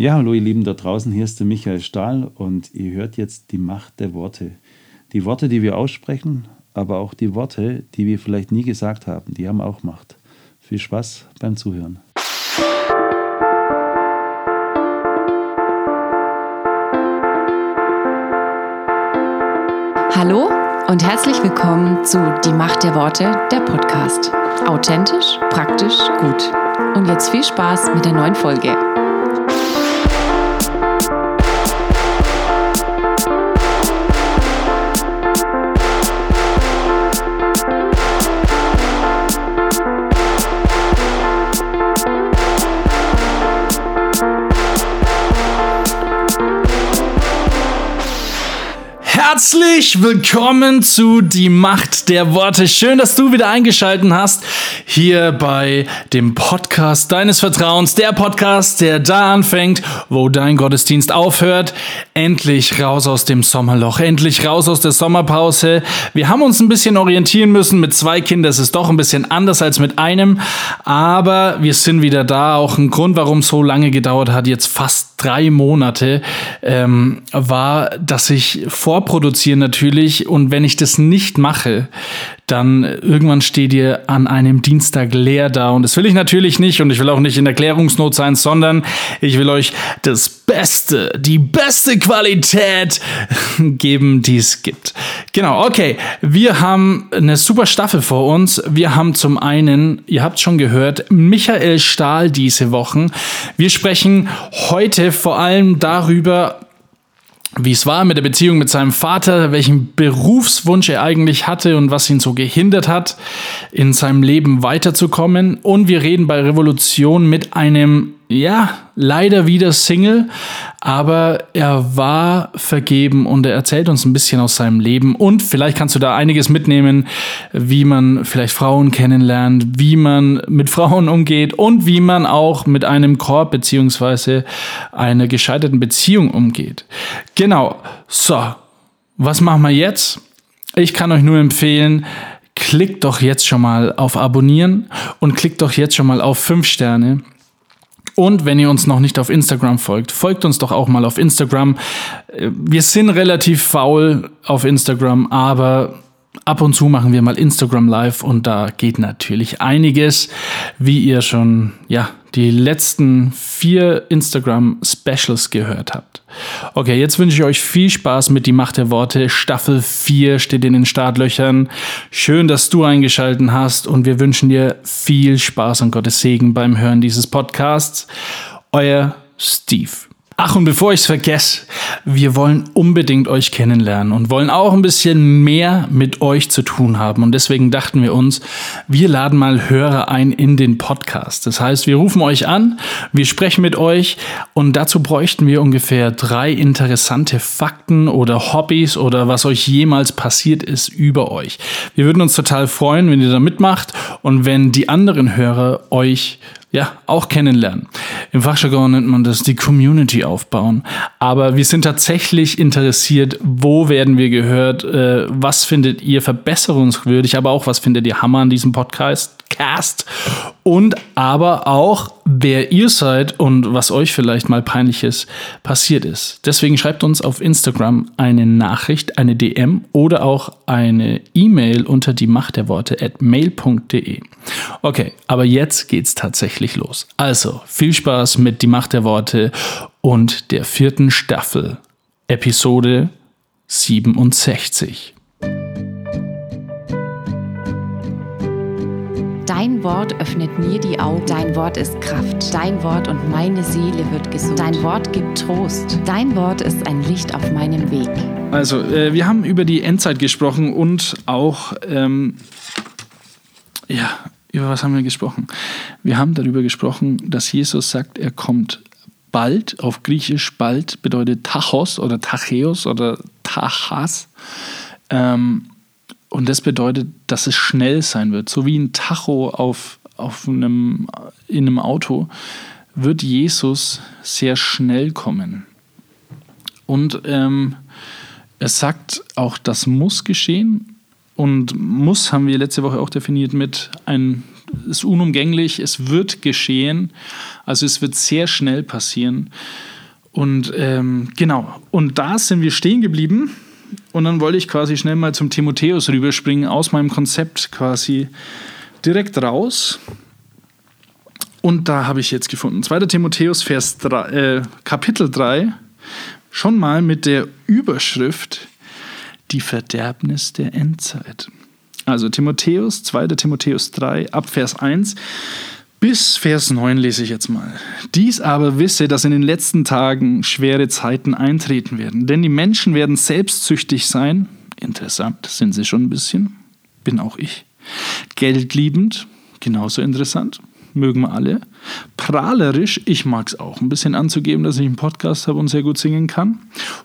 Ja, hallo ihr Lieben da draußen, hier ist der Michael Stahl und ihr hört jetzt die Macht der Worte. Die Worte, die wir aussprechen, aber auch die Worte, die wir vielleicht nie gesagt haben, die haben auch Macht. Viel Spaß beim Zuhören. Hallo und herzlich willkommen zu Die Macht der Worte, der Podcast. Authentisch, praktisch, gut. Und jetzt viel Spaß mit der neuen Folge. Herzlich willkommen zu Die Macht der Worte. Schön, dass du wieder eingeschaltet hast hier bei dem Podcast deines Vertrauens. Der Podcast, der da anfängt, wo dein Gottesdienst aufhört. Endlich raus aus dem Sommerloch, endlich raus aus der Sommerpause. Wir haben uns ein bisschen orientieren müssen. Mit zwei Kindern ist es doch ein bisschen anders als mit einem. Aber wir sind wieder da. Auch ein Grund, warum es so lange gedauert hat, jetzt fast drei Monate, ähm, war, dass ich vorproduziere natürlich und wenn ich das nicht mache, dann irgendwann steht ihr an einem Dienstag leer da. Und das will ich natürlich nicht und ich will auch nicht in Erklärungsnot sein, sondern ich will euch das Beste, die beste Qualität geben, die es gibt. Genau, okay. Wir haben eine super Staffel vor uns. Wir haben zum einen, ihr habt schon gehört, Michael Stahl diese Wochen. Wir sprechen heute vor allem darüber, wie es war mit der Beziehung mit seinem Vater, welchen Berufswunsch er eigentlich hatte und was ihn so gehindert hat, in seinem Leben weiterzukommen. Und wir reden bei Revolution mit einem ja, leider wieder Single, aber er war vergeben und er erzählt uns ein bisschen aus seinem Leben und vielleicht kannst du da einiges mitnehmen, wie man vielleicht Frauen kennenlernt, wie man mit Frauen umgeht und wie man auch mit einem Korb beziehungsweise einer gescheiterten Beziehung umgeht. Genau. So. Was machen wir jetzt? Ich kann euch nur empfehlen, klickt doch jetzt schon mal auf Abonnieren und klickt doch jetzt schon mal auf 5 Sterne und wenn ihr uns noch nicht auf Instagram folgt, folgt uns doch auch mal auf Instagram. Äh, wir sind relativ faul auf Instagram, aber ab und zu machen wir mal Instagram Live und da geht natürlich einiges, wie ihr schon, ja, die letzten vier Instagram Specials gehört habt. Okay, jetzt wünsche ich euch viel Spaß mit Die Macht der Worte. Staffel 4 steht in den Startlöchern. Schön, dass du eingeschaltet hast und wir wünschen dir viel Spaß und Gottes Segen beim Hören dieses Podcasts. Euer Steve. Ach, und bevor ich es vergesse, wir wollen unbedingt euch kennenlernen und wollen auch ein bisschen mehr mit euch zu tun haben. Und deswegen dachten wir uns, wir laden mal Hörer ein in den Podcast. Das heißt, wir rufen euch an, wir sprechen mit euch und dazu bräuchten wir ungefähr drei interessante Fakten oder Hobbys oder was euch jemals passiert ist über euch. Wir würden uns total freuen, wenn ihr da mitmacht und wenn die anderen Hörer euch ja, auch kennenlernen. Im Fachjargon nennt man das die Community aufbauen. Aber wir sind tatsächlich interessiert, wo werden wir gehört, äh, was findet ihr verbesserungswürdig, aber auch was findet ihr Hammer an diesem Podcast. Cast und aber auch, wer ihr seid und was euch vielleicht mal peinliches passiert ist. Deswegen schreibt uns auf Instagram eine Nachricht, eine DM oder auch eine E-Mail unter die Macht der Worte at mail.de. Okay, aber jetzt geht's tatsächlich los. Also, viel Spaß mit die Macht der Worte und der vierten Staffel, Episode 67. Dein Wort öffnet mir die Augen. Dein Wort ist Kraft. Dein Wort und meine Seele wird gesund. Dein Wort gibt Trost. Dein Wort ist ein Licht auf meinem Weg. Also, äh, wir haben über die Endzeit gesprochen und auch, ähm, ja, über was haben wir gesprochen? Wir haben darüber gesprochen, dass Jesus sagt, er kommt bald. Auf Griechisch bald bedeutet Tachos oder Tacheos oder Tachas. Ähm, und das bedeutet, dass es schnell sein wird. So wie ein Tacho auf, auf einem, in einem Auto wird Jesus sehr schnell kommen. Und ähm, er sagt auch, das muss geschehen. Und muss haben wir letzte Woche auch definiert mit ein ist unumgänglich, es wird geschehen, also es wird sehr schnell passieren. Und ähm, genau, und da sind wir stehen geblieben. Und dann wollte ich quasi schnell mal zum Timotheus rüberspringen, aus meinem Konzept quasi direkt raus. Und da habe ich jetzt gefunden, 2. Timotheus, Vers 3, äh, Kapitel 3, schon mal mit der Überschrift Die Verderbnis der Endzeit. Also Timotheus, 2. Timotheus 3, ab Vers 1 bis Vers 9 lese ich jetzt mal. Dies aber wisse, dass in den letzten Tagen schwere Zeiten eintreten werden. Denn die Menschen werden selbstsüchtig sein. Interessant, sind sie schon ein bisschen. Bin auch ich. Geldliebend, genauso interessant mögen wir alle. Prahlerisch, ich mag es auch, ein bisschen anzugeben, dass ich einen Podcast habe und sehr gut singen kann.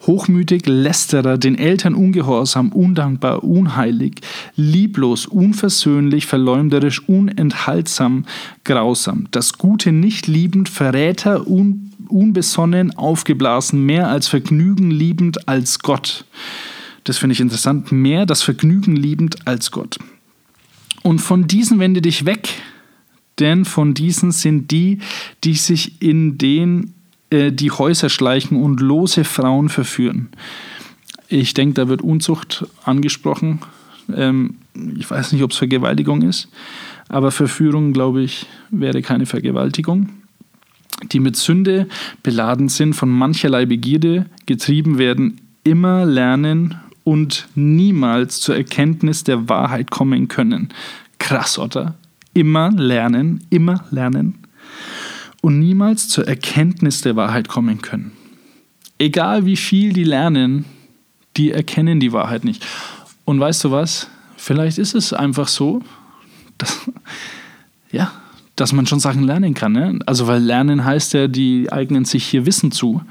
Hochmütig, lästerer, den Eltern ungehorsam, undankbar, unheilig, lieblos, unversöhnlich, verleumderisch, unenthaltsam, grausam. Das Gute nicht liebend, Verräter, un unbesonnen, aufgeblasen, mehr als Vergnügen liebend als Gott. Das finde ich interessant. Mehr das Vergnügen liebend als Gott. Und von diesen wende dich weg, denn von diesen sind die, die sich in den äh, die Häuser schleichen und lose Frauen verführen. Ich denke, da wird Unzucht angesprochen. Ähm, ich weiß nicht, ob es Vergewaltigung ist, aber Verführung, glaube ich, wäre keine Vergewaltigung. Die mit Sünde beladen sind, von mancherlei Begierde getrieben werden, immer lernen und niemals zur Erkenntnis der Wahrheit kommen können. Krass, oder? Immer lernen, immer lernen und niemals zur Erkenntnis der Wahrheit kommen können. Egal wie viel die lernen, die erkennen die Wahrheit nicht. Und weißt du was? Vielleicht ist es einfach so, dass, ja, dass man schon Sachen lernen kann. Ne? Also, weil Lernen heißt ja, die eignen sich hier Wissen zu.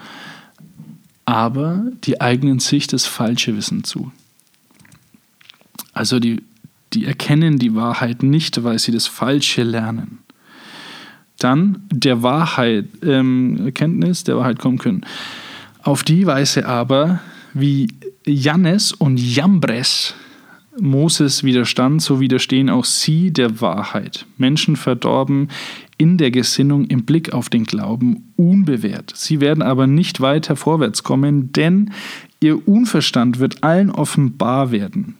Aber die eignen sich das falsche Wissen zu. Also die die erkennen die Wahrheit nicht, weil sie das Falsche lernen. Dann der Wahrheit, ähm, Erkenntnis der Wahrheit kommen können. Auf die Weise aber, wie Jannes und Jambres Moses widerstand, so widerstehen auch sie der Wahrheit. Menschen verdorben in der Gesinnung im Blick auf den Glauben unbewährt. Sie werden aber nicht weiter vorwärts kommen, denn ihr Unverstand wird allen offenbar werden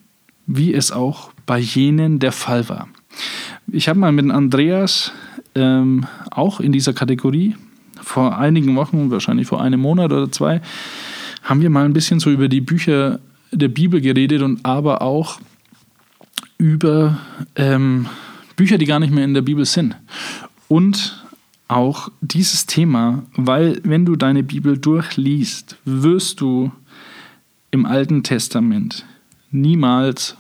wie es auch bei jenen der Fall war. Ich habe mal mit Andreas ähm, auch in dieser Kategorie vor einigen Wochen, wahrscheinlich vor einem Monat oder zwei, haben wir mal ein bisschen so über die Bücher der Bibel geredet und aber auch über ähm, Bücher, die gar nicht mehr in der Bibel sind. Und auch dieses Thema, weil wenn du deine Bibel durchliest, wirst du im Alten Testament niemals,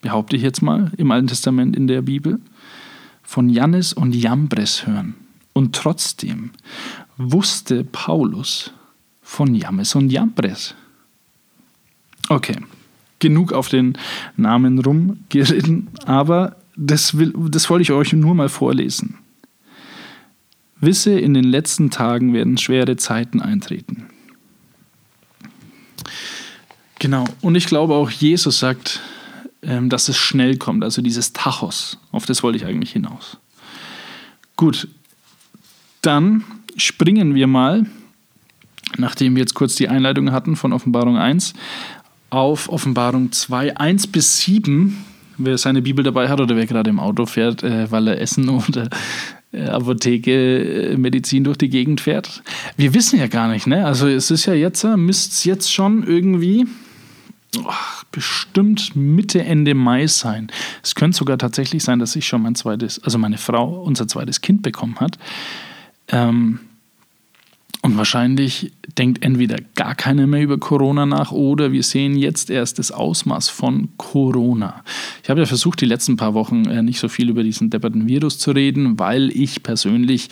behaupte ich jetzt mal, im Alten Testament in der Bibel, von Jannes und Jambres hören. Und trotzdem wusste Paulus von Jannes und Jambres. Okay, genug auf den Namen rumgeritten, aber das, will, das wollte ich euch nur mal vorlesen. Wisse, in den letzten Tagen werden schwere Zeiten eintreten. Genau. Und ich glaube auch, Jesus sagt, ähm, dass es schnell kommt, also dieses Tachos. Auf das wollte ich eigentlich hinaus. Gut, dann springen wir mal, nachdem wir jetzt kurz die Einleitung hatten von Offenbarung 1, auf Offenbarung 2, 1 bis 7. Wer seine Bibel dabei hat oder wer gerade im Auto fährt, äh, weil er Essen oder äh, Apotheke, äh, Medizin durch die Gegend fährt. Wir wissen ja gar nicht, ne? Also es ist ja jetzt, müsste es jetzt schon irgendwie oh, bestimmt Mitte, Ende Mai sein. Es könnte sogar tatsächlich sein, dass ich schon mein zweites, also meine Frau unser zweites Kind bekommen hat. Ähm, und wahrscheinlich denkt entweder gar keiner mehr über Corona nach oder wir sehen jetzt erst das Ausmaß von Corona. Ich habe ja versucht, die letzten paar Wochen äh, nicht so viel über diesen depperten Virus zu reden, weil ich persönlich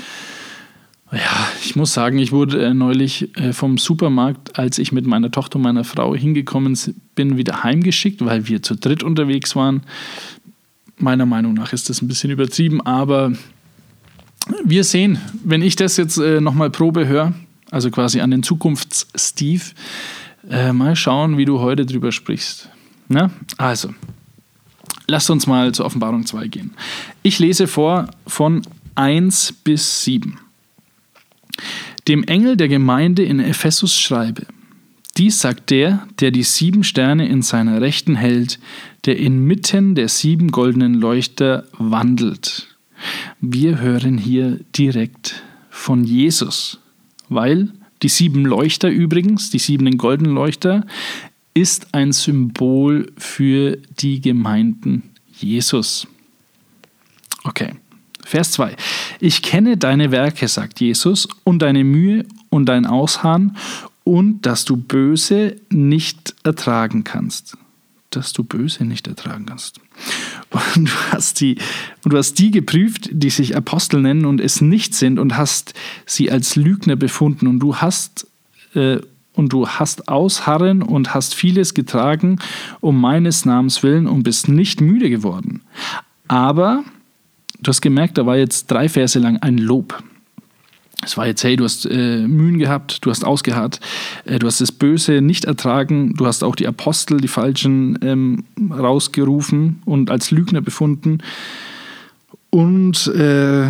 ja, ich muss sagen, ich wurde äh, neulich äh, vom Supermarkt, als ich mit meiner Tochter und meiner Frau hingekommen bin, wieder heimgeschickt, weil wir zu dritt unterwegs waren. Meiner Meinung nach ist das ein bisschen übertrieben, aber wir sehen, wenn ich das jetzt äh, nochmal Probe höre, also quasi an den Zukunfts-Steve, äh, mal schauen, wie du heute drüber sprichst. Na? Also, lasst uns mal zur Offenbarung 2 gehen. Ich lese vor von 1 bis 7. Dem Engel der Gemeinde in Ephesus schreibe. Dies sagt der, der die sieben Sterne in seiner Rechten hält, der inmitten der sieben goldenen Leuchter wandelt. Wir hören hier direkt von Jesus, weil die sieben Leuchter übrigens, die sieben goldenen Leuchter, ist ein Symbol für die Gemeinden Jesus. Okay. Vers 2. Ich kenne deine Werke, sagt Jesus, und deine Mühe und dein Ausharren und dass du Böse nicht ertragen kannst. Dass du Böse nicht ertragen kannst. Und du hast die, und du hast die geprüft, die sich Apostel nennen und es nicht sind und hast sie als Lügner befunden und du hast äh, und du hast ausharren und hast vieles getragen um meines Namens willen und bist nicht müde geworden. Aber du hast gemerkt, da war jetzt drei Verse lang ein Lob. Es war jetzt, hey, du hast äh, Mühen gehabt, du hast ausgeharrt, äh, du hast das Böse nicht ertragen, du hast auch die Apostel, die Falschen, ähm, rausgerufen und als Lügner befunden und äh,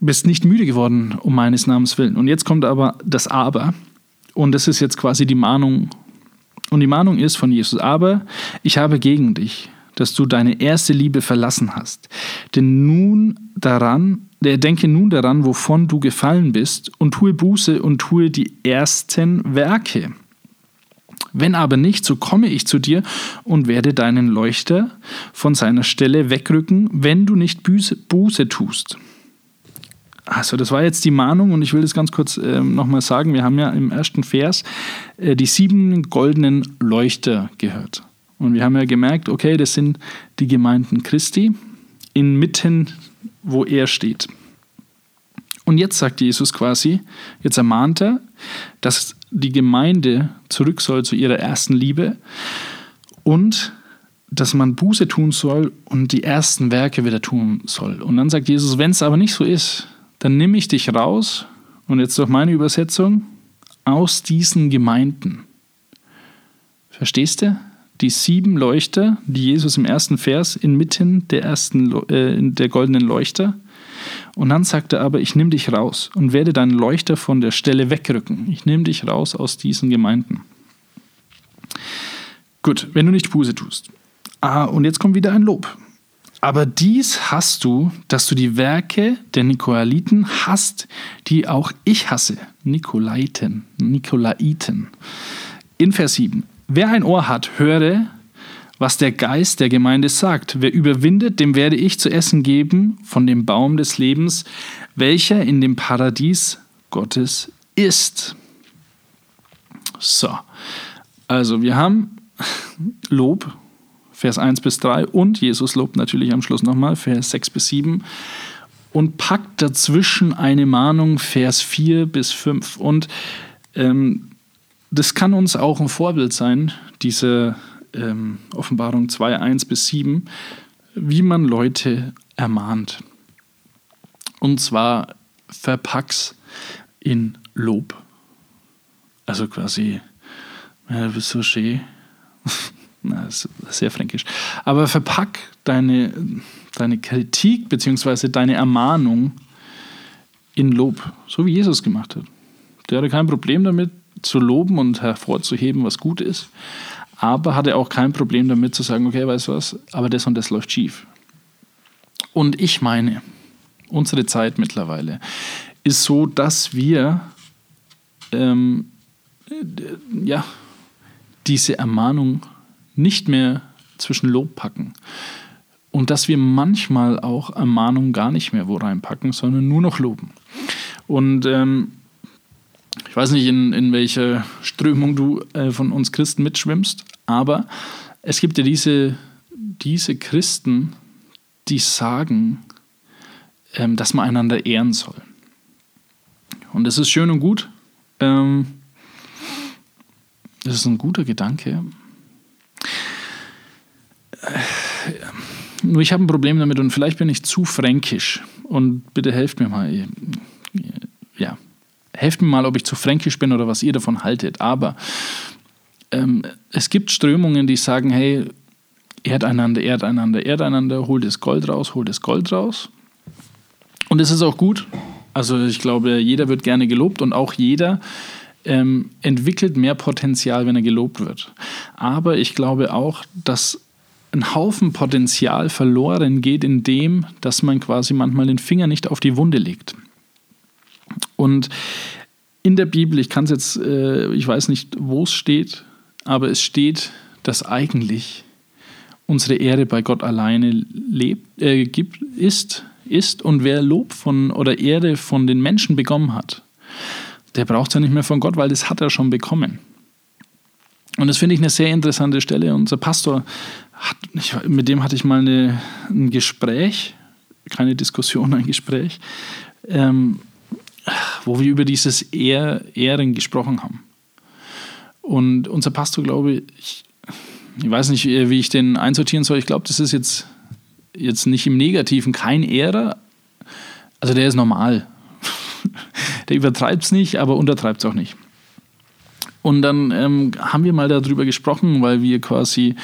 bist nicht müde geworden um meines Namens willen. Und jetzt kommt aber das Aber und das ist jetzt quasi die Mahnung. Und die Mahnung ist von Jesus, aber ich habe gegen dich, dass du deine erste Liebe verlassen hast. Denn nun daran, der denke nun daran, wovon du gefallen bist, und tue Buße und tue die ersten Werke. Wenn aber nicht, so komme ich zu dir und werde deinen Leuchter von seiner Stelle wegrücken, wenn du nicht Buße, Buße tust. Also das war jetzt die Mahnung und ich will das ganz kurz äh, nochmal sagen. Wir haben ja im ersten Vers äh, die sieben goldenen Leuchter gehört. Und wir haben ja gemerkt, okay, das sind die Gemeinden Christi inmitten wo er steht. Und jetzt sagt Jesus quasi, jetzt ermahnt er, dass die Gemeinde zurück soll zu ihrer ersten Liebe und dass man Buße tun soll und die ersten Werke wieder tun soll. Und dann sagt Jesus, wenn es aber nicht so ist, dann nehme ich dich raus, und jetzt durch meine Übersetzung, aus diesen Gemeinden. Verstehst du? Die sieben Leuchter, die Jesus im ersten Vers inmitten der ersten äh, der goldenen Leuchter. Und dann sagt er aber, ich nehme dich raus und werde deinen Leuchter von der Stelle wegrücken. Ich nehme dich raus aus diesen Gemeinden. Gut, wenn du nicht Buße tust. Ah, und jetzt kommt wieder ein Lob. Aber dies hast du, dass du die Werke der Nikolaiten hast, die auch ich hasse. Nikolaiten, Nikolaiten. In Vers 7. Wer ein Ohr hat, höre, was der Geist der Gemeinde sagt. Wer überwindet, dem werde ich zu essen geben von dem Baum des Lebens, welcher in dem Paradies Gottes ist. So, also wir haben Lob, Vers 1 bis 3 und Jesus lobt natürlich am Schluss nochmal, Vers 6 bis 7 und packt dazwischen eine Mahnung, Vers 4 bis 5. Und ähm, das kann uns auch ein Vorbild sein, diese ähm, Offenbarung 2, 1 bis 7, wie man Leute ermahnt. Und zwar verpack's in Lob. Also quasi, ja, du bist so schön. Na, ist sehr fränkisch. Aber verpack deine, deine Kritik bzw. deine Ermahnung in Lob, so wie Jesus gemacht hat. Der hatte kein Problem damit, zu loben und hervorzuheben, was gut ist. Aber hatte auch kein Problem damit zu sagen, okay, weißt du was, aber das und das läuft schief. Und ich meine, unsere Zeit mittlerweile ist so, dass wir ähm, ja, diese Ermahnung nicht mehr zwischen Lob packen. Und dass wir manchmal auch Ermahnung gar nicht mehr wo reinpacken, sondern nur noch loben. Und ähm, ich weiß nicht, in, in welcher Strömung du äh, von uns Christen mitschwimmst, aber es gibt ja diese, diese Christen, die sagen, ähm, dass man einander ehren soll. Und das ist schön und gut. Ähm, das ist ein guter Gedanke. Äh, nur ich habe ein Problem damit und vielleicht bin ich zu fränkisch. Und bitte helft mir mal. Helft mir mal, ob ich zu fränkisch bin oder was ihr davon haltet. Aber ähm, es gibt Strömungen, die sagen, hey, ehrt einander, ehrt einander, ehrt einander, holt das Gold raus, holt das Gold raus. Und es ist auch gut. Also ich glaube, jeder wird gerne gelobt und auch jeder ähm, entwickelt mehr Potenzial, wenn er gelobt wird. Aber ich glaube auch, dass ein Haufen Potenzial verloren geht, indem, dass man quasi manchmal den Finger nicht auf die Wunde legt. Und in der Bibel, ich kann es jetzt, äh, ich weiß nicht, wo es steht, aber es steht, dass eigentlich unsere Ehre bei Gott alleine lebt, äh, gibt, ist, ist und wer Lob von oder Ehre von den Menschen bekommen hat, der braucht es ja nicht mehr von Gott, weil das hat er schon bekommen. Und das finde ich eine sehr interessante Stelle. Unser Pastor, hat, ich, mit dem hatte ich mal eine, ein Gespräch, keine Diskussion, ein Gespräch, ähm, wo wir über dieses Ehr, Ehren gesprochen haben. Und unser Pastor, glaube ich, ich weiß nicht, wie ich den einsortieren soll. Ich glaube, das ist jetzt, jetzt nicht im Negativen kein Ehrer. Also der ist normal. der übertreibt es nicht, aber untertreibt es auch nicht. Und dann ähm, haben wir mal darüber gesprochen, weil wir quasi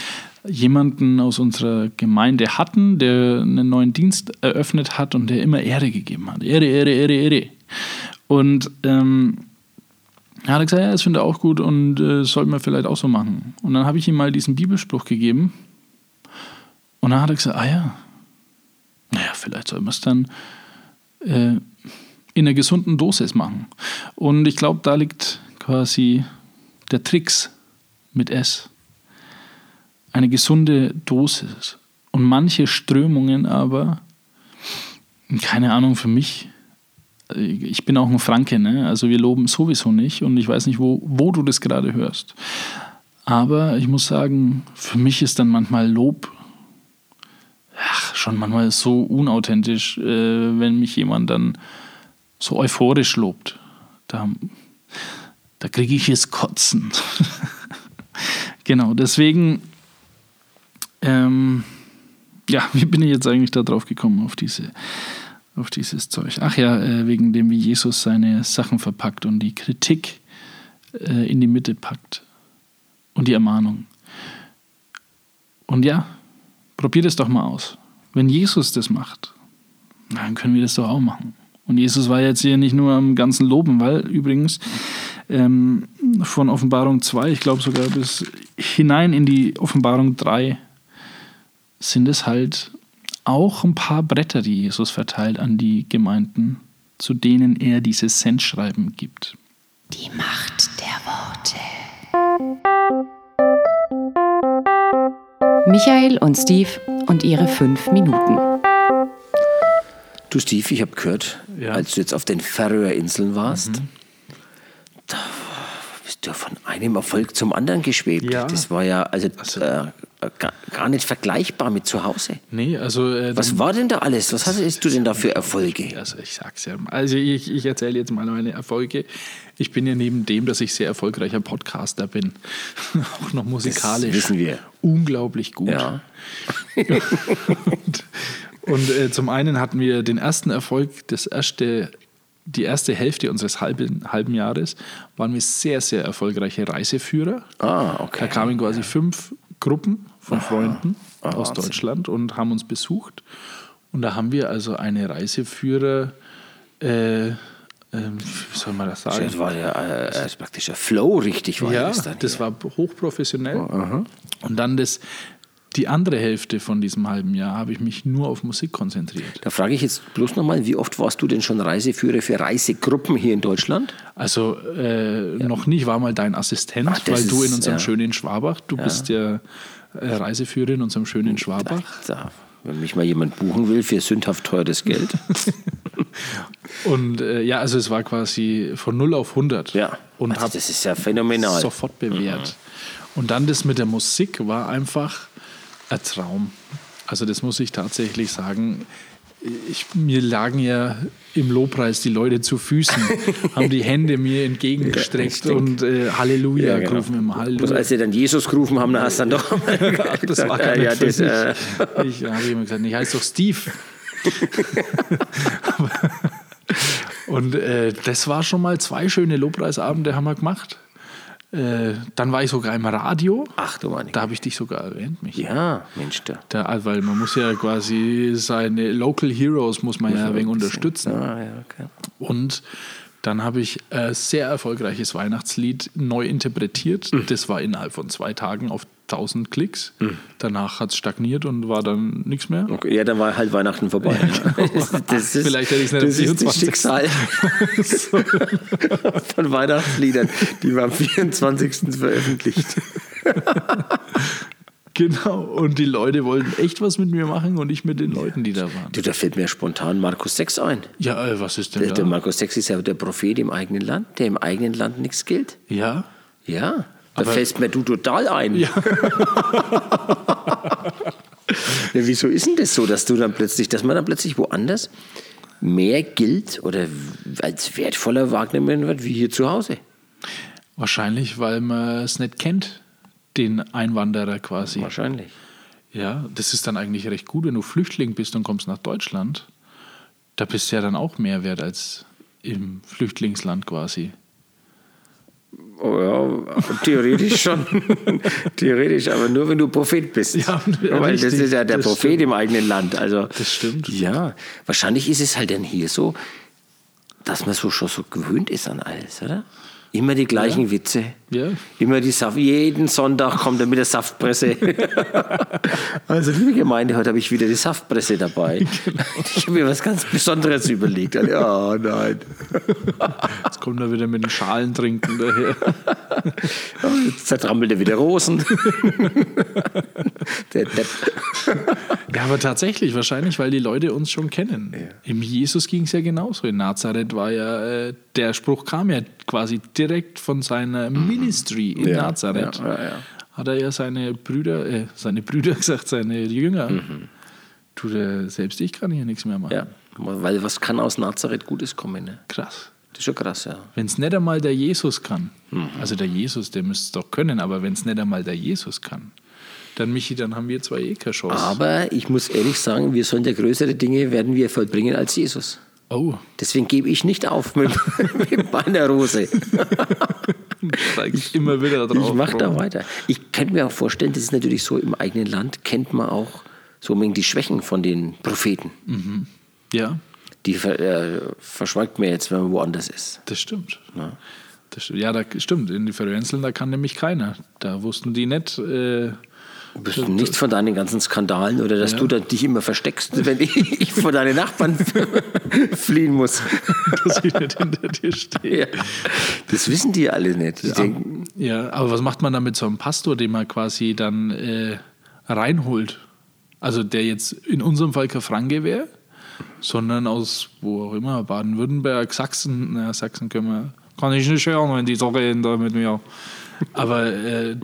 jemanden aus unserer Gemeinde hatten, der einen neuen Dienst eröffnet hat und der immer Ehre gegeben hat. Ehre, Ehre, Ehre, Ehre. Und ähm, er hat gesagt, ja, das finde er auch gut und äh, sollten wir vielleicht auch so machen. Und dann habe ich ihm mal diesen Bibelspruch gegeben und dann hat er gesagt, ah ja, naja, vielleicht soll man es dann äh, in einer gesunden Dosis machen. Und ich glaube, da liegt quasi der Tricks mit S. Eine gesunde Dosis. Und manche Strömungen aber, keine Ahnung, für mich, ich bin auch ein Franke, ne? also wir loben sowieso nicht und ich weiß nicht, wo, wo du das gerade hörst. Aber ich muss sagen, für mich ist dann manchmal Lob ach, schon manchmal so unauthentisch, äh, wenn mich jemand dann so euphorisch lobt. Da, da kriege ich es kotzen. genau, deswegen, ähm, ja, wie bin ich jetzt eigentlich da drauf gekommen, auf, diese, auf dieses Zeug? Ach ja, äh, wegen dem, wie Jesus seine Sachen verpackt und die Kritik äh, in die Mitte packt und die Ermahnung. Und ja, probiert es doch mal aus. Wenn Jesus das macht, dann können wir das doch auch machen. Und Jesus war jetzt hier nicht nur am ganzen Loben, weil übrigens ähm, von Offenbarung 2, ich glaube sogar bis hinein in die Offenbarung 3, sind es halt auch ein paar Bretter, die Jesus verteilt an die Gemeinden, zu denen er dieses Sendschreiben gibt. Die Macht der Worte. Michael und Steve und ihre fünf Minuten. Du Steve, ich habe gehört, Ja. als du jetzt auf den Färöerinseln warst, Mhm. da bist du von einem Erfolg zum anderen geschwebt. Ja. Das war ja also, äh, gar, gar nicht vergleichbar mit zu Hause. Nee, also. Äh, Was war denn da alles? Was hattest du denn da für Erfolge? Also ich sag's ja. Also ich, ich erzähle jetzt mal meine Erfolge. Ich bin ja neben dem, dass ich sehr erfolgreicher Podcaster bin, auch noch musikalisch. Das wissen wir. Unglaublich gut. Ja. und und äh, zum einen hatten wir den ersten Erfolg, das erste, die erste Hälfte unseres halben, halben Jahres, waren wir sehr, sehr erfolgreiche Reiseführer. Ah, okay. Da kamen quasi fünf Gruppen von Freunden aus Wahnsinn. Deutschland und haben uns besucht. Und da haben wir also eine Reiseführer, äh, ähm, wie soll man das sagen? Das war ja äh, praktisch ein Flow, richtig war Ja, das dann. das hier. war hochprofessionell. Und dann das, die andere Hälfte von diesem halben Jahr habe ich mich nur auf Musik konzentriert. Da frage ich jetzt bloß nochmal, wie oft warst du denn schon Reiseführer für Reisegruppen hier in Deutschland? Also äh, noch nicht, war mal dein Assistent, Ach, weil du in ist- unserem ja. schönen Schwabach, du bist ja Reiseführer in unserem schönen Schwabach. Da, wenn mich mal jemand buchen will für sündhaft teures Geld. Und äh, ja, also es war quasi von 0 auf 100. Ja, Und also das ist ja phänomenal. sofort bewährt. Und dann das mit der Musik war einfach ein Traum. Also das muss ich tatsächlich sagen. Ich, mir lagen ja im Lobpreis die Leute zu Füßen, haben die Hände mir entgegengestreckt stimmt. und äh, Halleluja Ja, genau. gerufen im Bloß Halleluja. als sie dann Jesus gerufen haben, dann hast du dann doch Ach, das war gar ja, das, äh, Ich habe immer gesagt, ich heiße doch Steve. Und äh, das war schon mal zwei schöne Lobpreisabende haben wir gemacht. Äh, dann war ich sogar im Radio. Ach du meine Da habe ich dich sogar erwähnt, mich. Ja, Mensch, da. Da, weil man muss ja quasi seine Local Heroes muss man ja ein wenig unterstützen. Ah, ja, okay. Und dann habe ich ein sehr erfolgreiches Weihnachtslied neu interpretiert. Das war innerhalb von zwei Tagen auf 1000 Klicks. Danach hat es stagniert und war dann nichts mehr. okay. Ja, dann war halt Weihnachten vorbei. das ist, Vielleicht hätte ich's nicht am das ist das 24.. Schicksal von Weihnachtsliedern. Die waren am 24. veröffentlicht. Genau. Und die Leute wollten echt was mit mir machen und ich mit den Leuten, die da waren. Du, da fällt mir spontan Markus 6 ein. Ja, äh, was ist denn Der, der da? Markus 6 ist ja der Prophet im eigenen Land, der im eigenen Land nichts gilt. Ja. Ja, da Aber- fällst mir du total ein. Ja. wieso ist denn das so, dass du dann plötzlich, dass man dann plötzlich woanders mehr gilt oder als wertvoller wahrgenommen wird wie hier zu Hause? Wahrscheinlich, weil man es nicht kennt, den Einwanderer quasi. Wahrscheinlich. Ja, das ist dann eigentlich recht gut, wenn du Flüchtling bist und kommst nach Deutschland. Da bist du ja dann auch mehr wert als im Flüchtlingsland quasi. Oh ja, theoretisch schon. theoretisch, aber nur wenn du Prophet bist. Ja, Weil das richtig, ist ja der das Prophet stimmt. im eigenen Land. Also, Das stimmt. Ja, wahrscheinlich ist es halt dann hier so, dass man so schon so gewöhnt ist an alles, oder? Immer die gleichen Witze. Ja. Immer die Saft. Jeden Sonntag kommt er mit der Saftpresse. also, liebe Gemeinde, heute habe ich wieder die Saftpresse dabei. Ich habe mir was ganz Besonderes überlegt. Ja, nein. Jetzt kommt er wieder mit den Schalen trinken daher. Jetzt zertrampelt er wieder Rosen. der Depp. Ja, aber tatsächlich, wahrscheinlich, weil die Leute uns schon kennen. Im Jesus ging es ja genauso. In Nazareth war ja, äh, der Spruch kam ja quasi direkt von seiner Ministry in Ja, Nazareth. ja, ja. Hat er ja seine Brüder, äh, seine Brüder gesagt, seine Jünger. Mhm. Tut er, selbst ich kann hier nichts mehr machen. Ja, weil was kann aus Nazareth Gutes kommen? Ne? Krass. Das ist schon krass, ja. Wenn es nicht einmal der Jesus kann, Mhm. also der Jesus, der müsste es doch können, aber wenn es nicht einmal der Jesus kann, dann Michi, dann haben wir zwei eh keine Chance. Aber ich muss ehrlich sagen, wir sollen ja größere Dinge werden wir vollbringen als Jesus. Oh, Deswegen gebe ich nicht auf mit, mit meiner Rose. steige ich immer wieder drauf. Ich mache da weiter. Ich könnte mir auch vorstellen, das ist natürlich so, im eigenen Land kennt man auch so die Schwächen von den Propheten. Ja, Die äh, verschweigt mir jetzt, wenn man woanders ist. das stimmt. Das, st- ja, da stimmt. In die Verwenzeln, da kann nämlich keiner. Da wussten die nicht. Äh, bist nichts von deinen ganzen Skandalen oder dass Ja. du da dich immer versteckst, wenn ich vor deinen Nachbarn fliehen muss. dass ich nicht hinter dir stehe. Ja. Das wissen die alle nicht. Die denken, Ja, aber was macht man dann mit so einem Pastor, den man quasi dann äh, reinholt? Also der jetzt in unserem Fall kein Franke wäre, sondern aus wo auch immer, Baden-Württemberg, Sachsen. Na, Sachsen können wir, kann ich nicht hören, wenn die so reden da mit mir. Aber äh,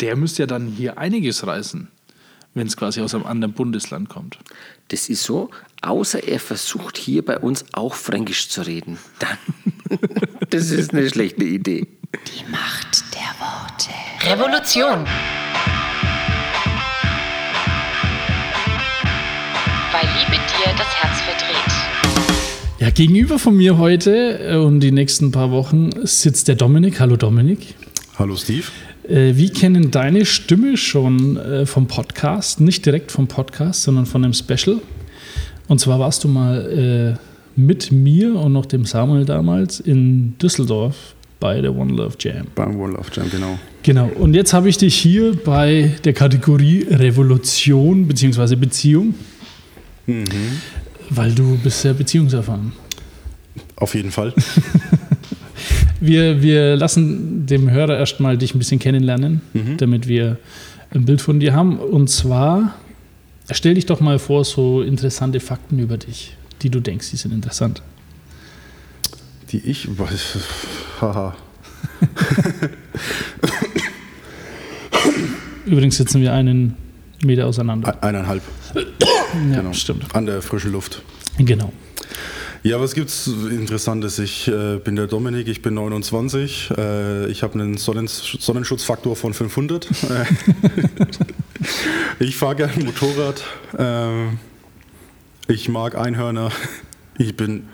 der müsste ja dann hier einiges reißen, wenn es quasi aus einem anderen Bundesland kommt. das ist so, außer er versucht hier bei uns auch Fränkisch zu reden. Dann, das ist eine schlechte Idee. Die Macht der Worte. Revolution. Weil Liebe dir das Herz verdreht. Ja, gegenüber von mir heute äh, und die nächsten paar Wochen sitzt der Dominik. Hallo Dominik. Hallo Steve. Äh, Wir kennen deine Stimme schon äh, vom Podcast, nicht direkt vom Podcast, sondern von einem Special. Und zwar warst du mal äh, mit mir und noch dem Samuel damals in Düsseldorf bei der One Love Jam. Beim One Love Jam, genau. Genau. Und jetzt habe ich dich hier bei der Kategorie Revolution bzw. Beziehung, weil du bist sehr beziehungserfahren. Auf jeden Fall. Wir, wir lassen dem Hörer erstmal dich ein bisschen kennenlernen, damit wir ein Bild von dir haben. Und zwar, stell dich doch mal vor, so interessante Fakten über dich, die du denkst, die sind interessant. Die ich. weiß- Haha. Übrigens sitzen wir einen Meter auseinander. Eineinhalb. Ja, Genau. stimmt. An der frischen Luft. Genau. Ja, was gibt's Interessantes? Ich äh, bin der Dominik, ich bin 29. Äh, ich habe einen Sonnen Sonnenschutzfaktor von 500. Äh, ich fahre gerne Motorrad. Äh, ich mag Einhörner. Ich bin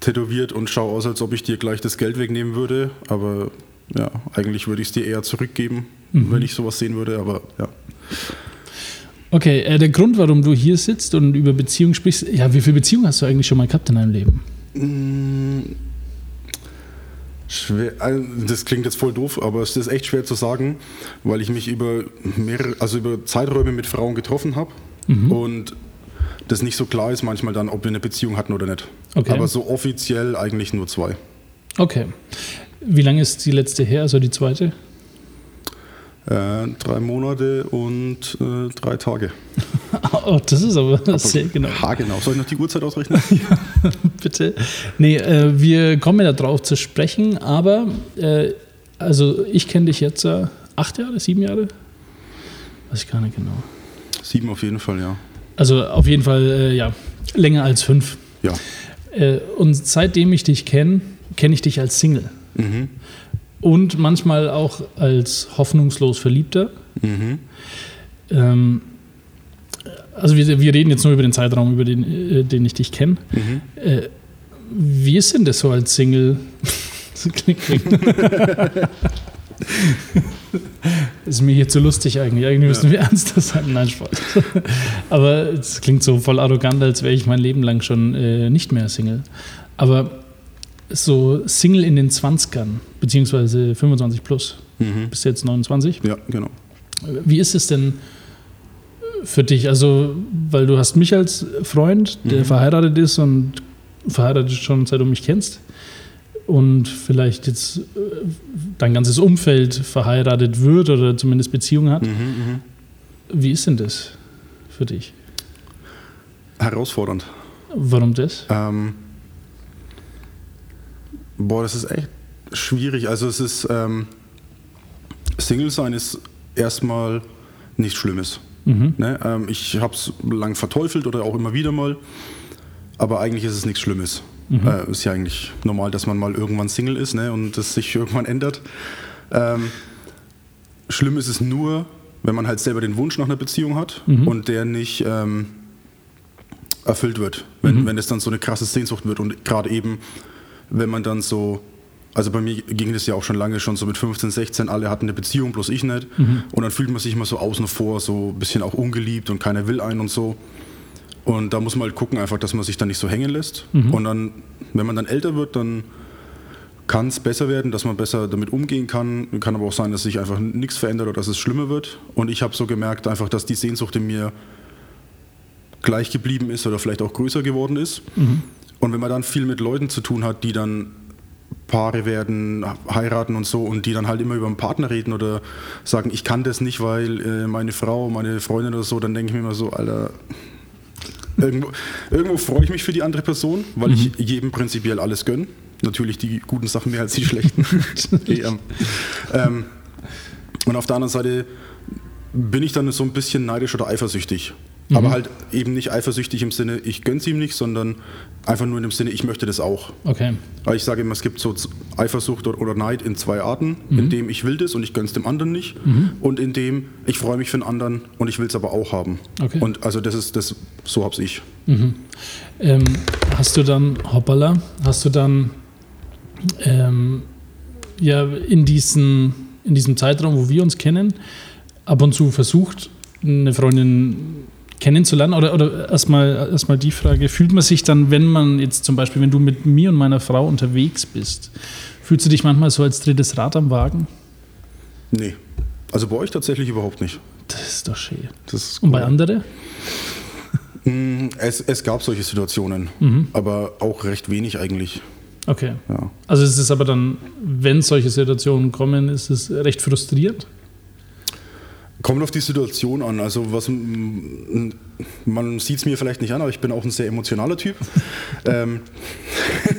tätowiert und schaue aus, als ob ich dir gleich das Geld wegnehmen würde. Aber ja, eigentlich würde ich es dir eher zurückgeben, wenn ich sowas sehen würde, aber ja. Okay, äh, der Grund, warum du hier sitzt und über Beziehungen sprichst, ja, wie viele Beziehungen hast du eigentlich schon mal gehabt in deinem Leben? Schwer, also das klingt jetzt voll doof, aber es ist echt schwer zu sagen, weil ich mich über mehrere, also über Zeiträume mit Frauen getroffen habe und das nicht so klar ist manchmal dann, ob wir eine Beziehung hatten oder nicht. Okay. Aber so offiziell eigentlich nur zwei. Okay. Wie lange ist die letzte her, also die zweite? Äh, drei Monate und äh, drei Tage. Oh, das ist aber sehr genau. Haargenau. Soll ich noch die Uhrzeit ausrechnen? Bitte. Nee, äh, wir kommen ja darauf zu sprechen, aber äh, also ich kenne dich jetzt äh, acht Jahre, sieben Jahre? Weiß ich gar nicht genau. Sieben auf jeden Fall, ja. Also auf jeden Fall, äh, ja, länger als fünf. Ja. Und seitdem ich dich kenne, kenne ich dich als Single. Mhm. Und manchmal auch als hoffnungslos Verliebter. Mhm. Ähm, also wir, wir reden jetzt nur über den Zeitraum, über den, äh, den ich dich kenne. Mhm. Äh, wie ist denn das so als Single? Das klingt, klingt. ist mir hier zu lustig eigentlich. Eigentlich müssen wir ernster sein. Nein, Spaß. Aber es klingt so voll arrogant, als wäre ich mein Leben lang schon äh, nicht mehr Single. Aber so Single in den 20ern, beziehungsweise 25 plus. Mhm. Bist du jetzt 29? Ja, genau. Wie ist es denn für dich? Also, weil du hast mich als Freund, der verheiratet ist und verheiratet schon seit du mich kennst und vielleicht jetzt äh, dein ganzes Umfeld verheiratet wird oder zumindest Beziehungen hat. Mhm, Wie ist denn das für dich? Herausfordernd. Warum das? Ähm, boah, das ist echt schwierig. Also es ist ähm, Single sein ist erstmal nichts Schlimmes. Ne? Ähm, ich habe es lang verteufelt oder auch immer wieder mal, aber eigentlich ist es nichts Schlimmes. Äh, ist ja eigentlich normal, dass man mal irgendwann Single ist ne? und das sich irgendwann ändert. Ähm, schlimm ist es nur, wenn man halt selber den Wunsch nach einer Beziehung hat und der nicht ähm, erfüllt wird, wenn, wenn es dann so eine krasse Sehnsucht wird und gerade eben, wenn man dann so, also bei mir ging das ja auch schon lange, schon so mit 15, 16, alle hatten eine Beziehung, bloß ich nicht und dann fühlt man sich immer so außen vor, so ein bisschen auch ungeliebt und keiner will einen und so und da muss man halt gucken einfach, dass man sich dann nicht so hängen lässt und dann, wenn man dann älter wird, dann kann es besser werden, dass man besser damit umgehen kann. Kann aber auch sein, dass sich einfach nichts verändert oder dass es schlimmer wird. Und ich habe so gemerkt, einfach, dass die Sehnsucht in mir gleich geblieben ist oder vielleicht auch größer geworden ist. Und wenn man dann viel mit Leuten zu tun hat, die dann Paare werden, heiraten und so und die dann halt immer über einen Partner reden oder sagen, ich kann das nicht, weil äh, meine Frau, meine Freundin oder so, dann denke ich mir immer so, Alter, irgendwo, irgendwo freue ich mich für die andere Person, weil ich jedem prinzipiell alles gönne. Natürlich die guten Sachen mehr als die schlechten. ähm, und auf der anderen Seite bin ich dann so ein bisschen neidisch oder eifersüchtig. Aber halt eben nicht eifersüchtig im Sinne, ich gönn's ihm nicht, sondern einfach nur in dem Sinne, ich möchte das auch. Okay. Weil ich sage immer, es gibt so Eifersucht oder- Neid in zwei Arten, in dem ich will das und ich gönn's dem anderen nicht und in dem ich freue mich für den anderen und ich will es aber auch haben. Okay. Und also das ist das, so hab's ich. Ähm, hast du dann, hoppala, hast du dann ähm, ja in, diesen, in diesem Zeitraum, wo wir uns kennen, ab und zu versucht, eine Freundin kennenzulernen? Oder, oder erstmal erstmal die Frage, fühlt man sich dann, wenn man jetzt zum Beispiel, wenn du mit mir und meiner Frau unterwegs bist, fühlst du dich manchmal so als drittes Rad am Wagen? Nee. Also bei euch tatsächlich überhaupt nicht. Das ist doch schön. Das ist Und bei cool. anderen? Mm, Es, es gab solche Situationen, Mhm. aber auch recht wenig eigentlich. Okay. Ja. Also es ist aber dann, wenn solche Situationen kommen, ist es recht frustrierend. Kommt auf die Situation an. Also was man sieht es mir vielleicht nicht an, aber ich bin auch ein sehr emotionaler Typ. ähm,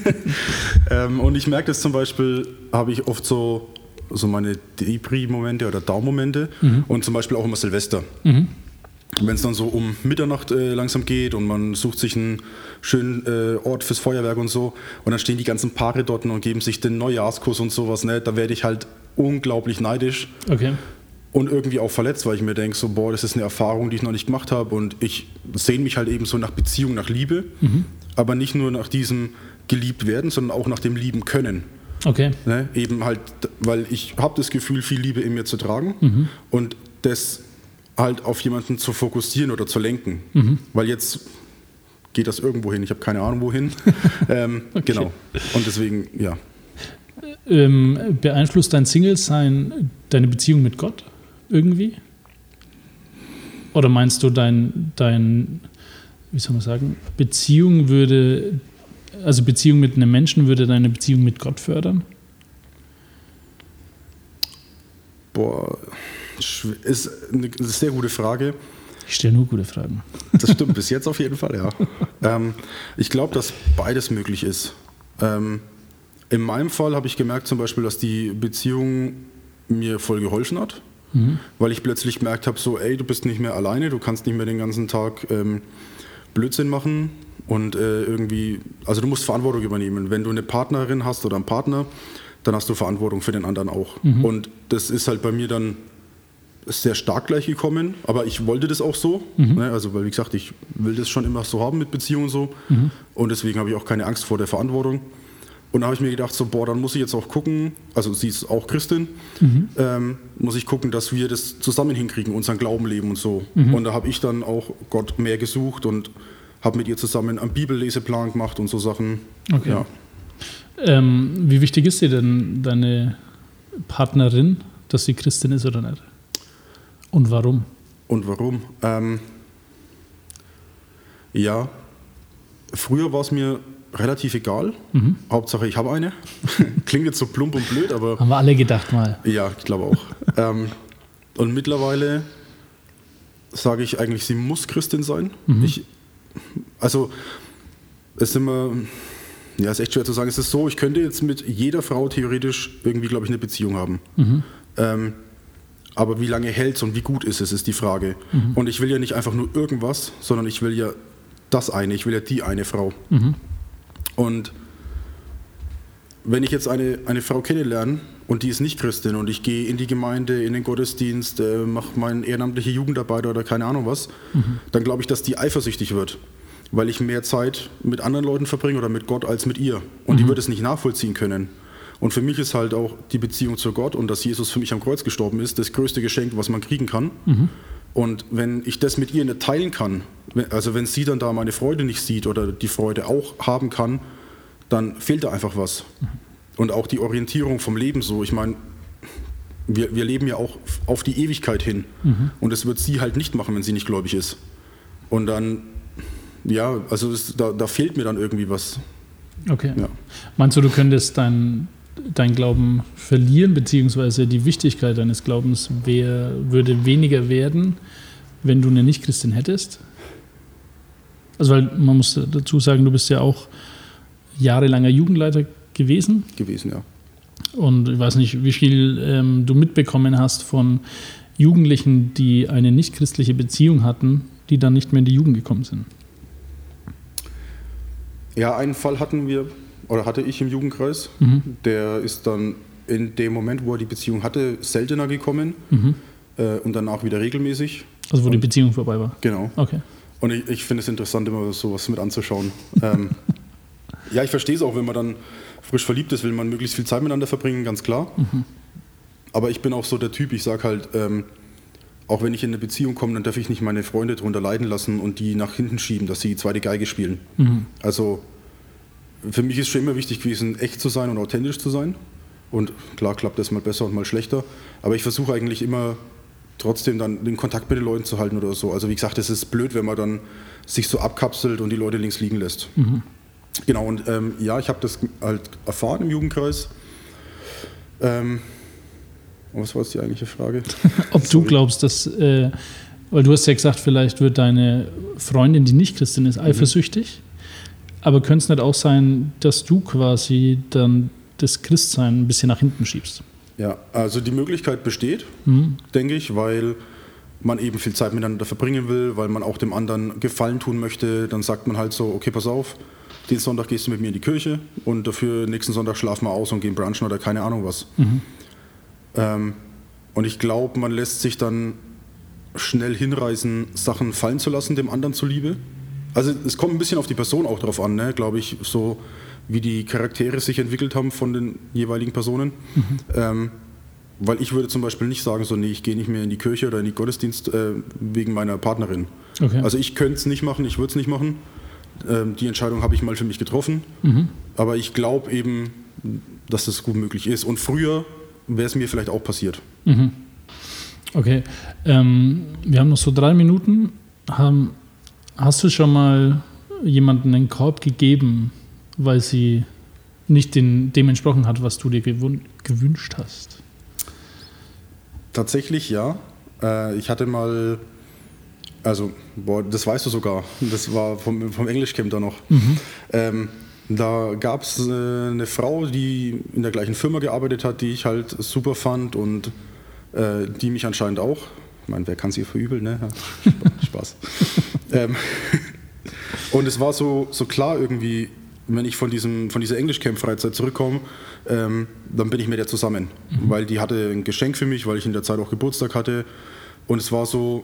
ähm, und ich merke das zum Beispiel, habe ich oft so, so meine Depri-Momente oder Down-Momente und zum Beispiel auch immer Silvester. Wenn es dann so um Mitternacht äh, langsam geht und man sucht sich einen schönen äh, Ort fürs Feuerwerk und so und dann stehen die ganzen Paare dort und geben sich den Neujahrskuss und sowas, ne? da werde ich halt unglaublich neidisch Okay. Und irgendwie auch verletzt, weil ich mir denke, so, boah, das ist eine Erfahrung, die ich noch nicht gemacht habe und ich sehne mich halt eben so nach Beziehung, nach Liebe, aber nicht nur nach diesem geliebt werden, sondern auch nach dem lieben können. Okay. Ne? Eben halt, weil ich habe das Gefühl, viel Liebe in mir zu tragen und das halt auf jemanden zu fokussieren oder zu lenken. Weil jetzt geht das irgendwo hin. Ich habe keine Ahnung wohin. ähm, Genau. Und deswegen, ja. Ähm, beeinflusst dein Single-Sein deine Beziehung mit Gott irgendwie? Oder meinst du, dein, dein, wie soll man sagen, Beziehung würde, also Beziehung mit einem Menschen würde deine Beziehung mit Gott fördern? Boah, ist eine sehr gute Frage. Ich stelle nur gute Fragen. Das stimmt, bis jetzt auf jeden Fall, ja. Ähm, ich glaube, dass beides möglich ist. Ähm, in meinem Fall habe ich gemerkt zum Beispiel, dass die Beziehung mir voll geholfen hat, weil ich plötzlich gemerkt habe, so, ey, du bist nicht mehr alleine, du kannst nicht mehr den ganzen Tag ähm, Blödsinn machen und äh, irgendwie, also du musst Verantwortung übernehmen. Wenn du eine Partnerin hast oder einen Partner, dann hast du Verantwortung für den anderen auch. Und das ist halt bei mir dann sehr stark gleich gekommen, aber ich wollte das auch so. Ne? Also, weil wie gesagt, ich will das schon immer so haben mit Beziehungen so. Und deswegen habe ich auch keine Angst vor der Verantwortung. Und da habe ich mir gedacht, so, boah, dann muss ich jetzt auch gucken, also sie ist auch Christin, ähm, muss ich gucken, dass wir das zusammen hinkriegen, unseren Glauben leben und so. Und da habe ich dann auch Gott mehr gesucht und habe mit ihr zusammen einen Bibelleseplan gemacht und so Sachen. Okay. Ja. Ähm, wie wichtig ist dir denn deine Partnerin, dass sie Christin ist oder nicht? Und warum? Und warum? Ähm, ja, früher war es mir relativ egal. Hauptsache, ich habe eine. Klingt jetzt so plump und blöd, aber Haben wir alle gedacht mal. ja, ich glaube auch. ähm, und mittlerweile sage ich eigentlich, sie muss Christin sein. Ich, also, es ist immer, ja, ist echt schwer zu sagen. Es ist so, ich könnte jetzt mit jeder Frau theoretisch irgendwie, glaube ich, eine Beziehung haben. Ähm, aber wie lange hält es und wie gut ist es, ist die Frage. Und ich will ja nicht einfach nur irgendwas, sondern ich will ja das eine, ich will ja die eine Frau. Und wenn ich jetzt eine, eine Frau kennenlerne und die ist nicht Christin und ich gehe in die Gemeinde, in den Gottesdienst, äh, mache meine ehrenamtliche Jugendarbeit oder keine Ahnung was, dann glaube ich, dass die eifersüchtig wird, weil ich mehr Zeit mit anderen Leuten verbringe oder mit Gott als mit ihr. Und die wird es nicht nachvollziehen können. Und für mich ist halt auch die Beziehung zu Gott und dass Jesus für mich am Kreuz gestorben ist, das größte Geschenk, was man kriegen kann. Und wenn ich das mit ihr nicht teilen kann, also wenn sie dann da meine Freude nicht sieht oder die Freude auch haben kann, dann fehlt da einfach was. Und auch die Orientierung vom Leben so. Ich meine, wir, wir leben ja auch auf die Ewigkeit hin. Und das wird sie halt nicht machen, wenn sie nicht gläubig ist. Und dann, ja, also es, da, da fehlt mir dann irgendwie was. Okay. Ja. Meinst du, du könntest dein, dein Glauben verlieren, beziehungsweise die Wichtigkeit deines Glaubens wär, würde weniger werden, wenn du eine Nicht-Christin hättest? Also, weil man muss dazu sagen, du bist ja auch jahrelanger Jugendleiter gewesen gewesen, ja. und ich weiß nicht, wie viel ähm, du mitbekommen hast von Jugendlichen, die eine nicht-christliche Beziehung hatten, die dann nicht mehr in die Jugend gekommen sind. Ja, einen Fall hatten wir, oder hatte ich im Jugendkreis. Der ist dann in dem Moment, wo er die Beziehung hatte, seltener gekommen äh, und danach wieder regelmäßig. Also, wo die Beziehung vorbei war. Genau. Okay. Und ich, ich finde es interessant, immer sowas mit anzuschauen. ähm, ja, ich verstehe es auch, wenn man dann frisch verliebt ist, will man möglichst viel Zeit miteinander verbringen, ganz klar. Aber ich bin auch so der Typ, ich sage halt, ähm, auch wenn ich in eine Beziehung komme, dann darf ich nicht meine Freunde darunter leiden lassen und die nach hinten schieben, dass sie die zweite Geige spielen. Also für mich ist schon immer wichtig gewesen, echt zu sein und authentisch zu sein. Und klar klappt das mal besser und mal schlechter. Aber ich versuche eigentlich immer trotzdem dann den Kontakt mit den Leuten zu halten oder so. Also wie gesagt, es ist blöd, wenn man dann sich so abkapselt und die Leute links liegen lässt. Genau, und ähm, ja, ich habe das halt erfahren im Jugendkreis. Ähm, was war jetzt die eigentliche Frage? Ob du glaubst, dass, äh, weil du hast ja gesagt, vielleicht wird deine Freundin, die nicht Christin ist, eifersüchtig. Aber könnte es nicht auch sein, dass du quasi dann das Christsein ein bisschen nach hinten schiebst? Ja, also die Möglichkeit besteht, denke ich, weil man eben viel Zeit miteinander verbringen will, weil man auch dem anderen Gefallen tun möchte. Dann sagt man halt so, okay, pass auf, den Sonntag gehst du mit mir in die Kirche und dafür nächsten Sonntag schlafen wir aus und gehen brunchen oder keine Ahnung was. Ähm, und ich glaube, man lässt sich dann schnell hinreißen, Sachen fallen zu lassen, dem anderen zuliebe. Also es kommt ein bisschen auf die Person auch drauf an, ne? glaube ich, so wie die Charaktere sich entwickelt haben von den jeweiligen Personen. Mhm. Ähm, weil ich würde zum Beispiel nicht sagen, so nee, ich gehe nicht mehr in die Kirche oder in die Gottesdienst äh, wegen meiner Partnerin. Okay. Also ich könnte es nicht machen, ich würde es nicht machen. Ähm, die Entscheidung habe ich mal für mich getroffen. Mhm. Aber ich glaube eben, dass das gut möglich ist. Und früher wäre es mir vielleicht auch passiert. Okay. Ähm, wir haben noch so drei Minuten. Haben, hast du schon mal jemanden einen Korb gegeben, weil sie nicht den, dem entsprochen hat, was du dir gewünscht hast? Tatsächlich ja. Äh, ich hatte mal, also, boah, das weißt du sogar, das war vom, vom Englischcamp da noch. Ähm, da gab es äh, eine Frau, die in der gleichen Firma gearbeitet hat, die ich halt super fand und äh, die mich anscheinend auch. Ich meine, wer kann sie verübeln, ne? Spaß. ähm, und es war so, so klar irgendwie, wenn ich von, diesem, von dieser Englischcamp-Freizeit zurückkomme, ähm, dann bin ich mit der zusammen. Weil die hatte ein Geschenk für mich, weil ich in der Zeit auch Geburtstag hatte. Und es war so,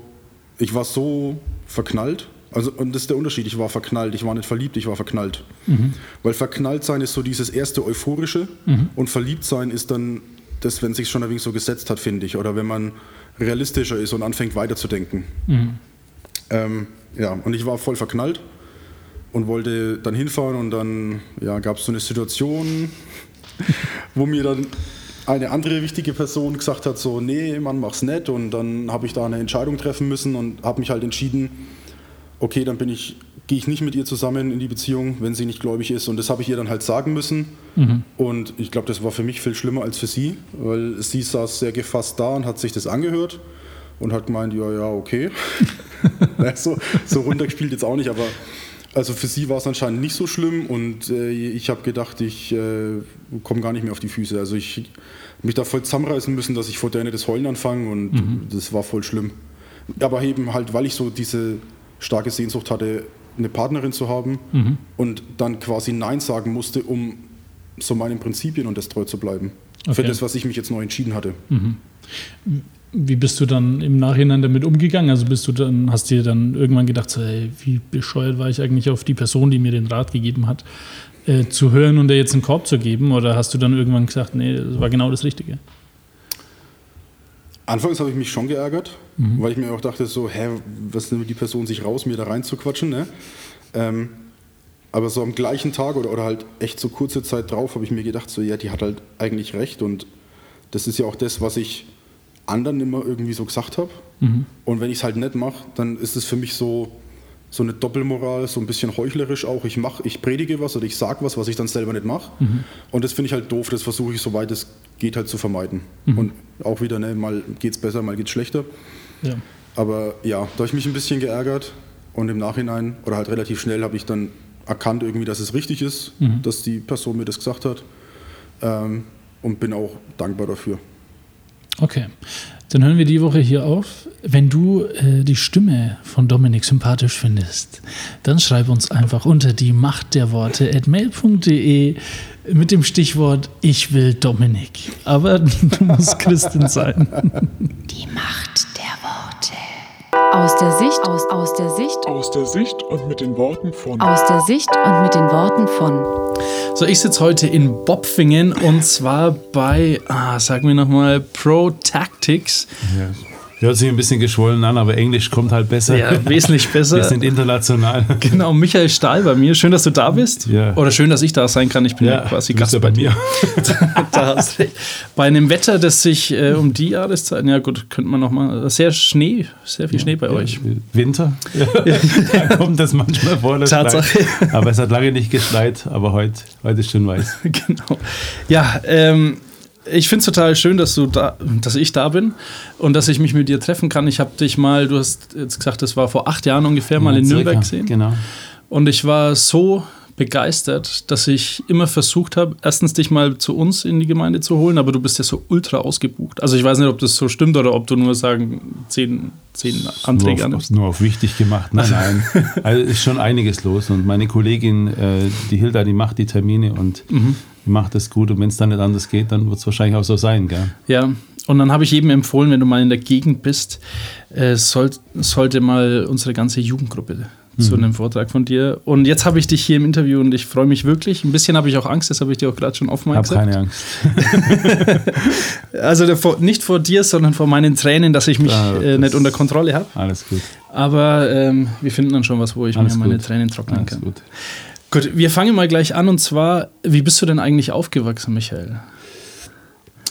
ich war so verknallt. Also, und das ist der Unterschied, ich war verknallt, ich war nicht verliebt, ich war verknallt. Weil verknallt sein ist so dieses erste Euphorische und verliebt sein ist dann das, wenn sich schon ein wenig so gesetzt hat, finde ich. Oder wenn man realistischer ist und anfängt weiterzudenken. Ähm, ja, und ich war voll verknallt und wollte dann hinfahren und dann ja, gab es so eine Situation, wo mir dann eine andere wichtige Person gesagt hat, so, nee, Mann, mach's nicht. Und dann habe ich da eine Entscheidung treffen müssen und habe mich halt entschieden, okay, dann bin ich, gehe ich nicht mit ihr zusammen in die Beziehung, wenn sie nicht gläubig ist. Und das habe ich ihr dann halt sagen müssen. Und ich glaube, das war für mich viel schlimmer als für sie, weil sie saß sehr gefasst da und hat sich das angehört und hat gemeint, ja, ja, okay. So, so runtergespielt jetzt auch nicht, aber also für sie war es anscheinend nicht so schlimm und äh, ich habe gedacht, ich äh, komme gar nicht mehr auf die Füße. Also ich mich da voll zusammenreißen müssen, dass ich vor der nicht das Heulen anfange und das war voll schlimm. Aber eben halt, weil ich so diese starke Sehnsucht hatte, eine Partnerin zu haben und dann quasi Nein sagen musste, um so meinen Prinzipien und das treu zu bleiben. Für Okay. das, was ich mich jetzt neu entschieden hatte. Wie bist du dann im Nachhinein damit umgegangen? Also bist du dann, hast dir dann irgendwann gedacht, so, ey, wie bescheuert war ich eigentlich auf die Person, die mir den Rat gegeben hat, äh, zu hören und dir jetzt einen Korb zu geben? Oder hast du dann irgendwann gesagt, nee, das war genau das Richtige? Anfangs habe ich mich schon geärgert, weil ich mir auch dachte, so, hä, was nimmt die Person sich raus, mir da reinzuquatschen, ne? Ähm, aber so am gleichen Tag oder, oder halt echt so kurze Zeit drauf habe ich mir gedacht, so, ja, die hat halt eigentlich recht und das ist ja auch das, was ich anderen immer irgendwie so gesagt habe. Und wenn ich es halt nicht mache, dann ist es für mich so, so eine Doppelmoral, so ein bisschen heuchlerisch auch. Ich mache, ich predige was oder ich sage was, was ich dann selber nicht mache. Und das finde ich halt doof, das versuche ich, soweit es geht, halt zu vermeiden. Und auch wieder, ne, mal geht es besser, mal geht es schlechter. Ja. Aber ja, da habe ich mich ein bisschen geärgert und im Nachhinein oder halt relativ schnell habe ich dann erkannt irgendwie, dass es richtig ist, dass die Person mir das gesagt hat ähm, und bin auch dankbar dafür. Okay, dann hören wir die Woche hier auf. Wenn du äh, die Stimme von Dominik sympathisch findest, dann schreib uns einfach unter die Macht der Worte at mail.de mit dem Stichwort Ich will Dominik. Aber du musst Christin sein. Die Macht der Worte. Aus der Sicht, aus, aus der Sicht, Aus der Sicht und mit den Worten von aus der Sicht und mit den Worten von So, ich sitze heute in Bopfingen und zwar bei, ah, sag mir nochmal, Pro Tactics. Ja. Hört sich ein bisschen geschwollen an, aber Englisch kommt halt besser. Ja, wesentlich besser. Wir sind international. Genau, Michael Stahl bei mir. Schön, dass du da bist. Ja. Oder schön, dass ich da sein kann. Ich bin ja, quasi du bist Gast ja bei mir. da hast recht. Bei einem Wetter, das sich äh, um die Jahreszeit, ja gut, könnte man noch mal, sehr Schnee, sehr viel Schnee bei euch. Winter. da kommt das manchmal vor. Das Tatsache. Schneit. Aber es hat lange nicht geschneit, aber heute, heute ist schon weiß. genau. Ja, ähm, ich finde es total schön, dass du da, dass ich da bin und dass ich mich mit dir treffen kann. Ich habe dich mal, du hast jetzt gesagt, das war vor acht Jahren ungefähr mal in Ja, Nürnberg circa. gesehen. Genau. Und ich war so begeistert, dass ich immer versucht habe, erstens dich mal zu uns in die Gemeinde zu holen, aber du bist ja so ultra ausgebucht. Also ich weiß nicht, ob das so stimmt oder ob du nur sagen, zehn, zehn Anträge nur, auf, annimmst. nur auf wichtig gemacht. Nein, nein. Also ist schon einiges los. Und meine Kollegin, äh, die Hilda, die macht die Termine und Mhm. die macht das gut. Und wenn es dann nicht anders geht, dann wird es wahrscheinlich auch so sein. Gell? Ja, und dann habe ich jedem empfohlen, wenn du mal in der Gegend bist, äh, soll, sollte mal unsere ganze Jugendgruppe zu einem Vortrag von dir. Und jetzt habe ich dich hier im Interview und ich freue mich wirklich. Ein bisschen habe ich auch Angst, das habe ich dir auch gerade schon offen Ich habe gesagt. keine Angst. Also nicht vor dir, sondern vor meinen Tränen, dass ich mich Ah, äh, nicht das- unter Kontrolle habe. Alles gut. Aber ähm, wir finden dann schon was, wo ich Alles mir meine gut. Tränen trocknen Alles kann. gut. Gut, wir fangen mal gleich an und zwar, wie bist du denn eigentlich aufgewachsen, Michael?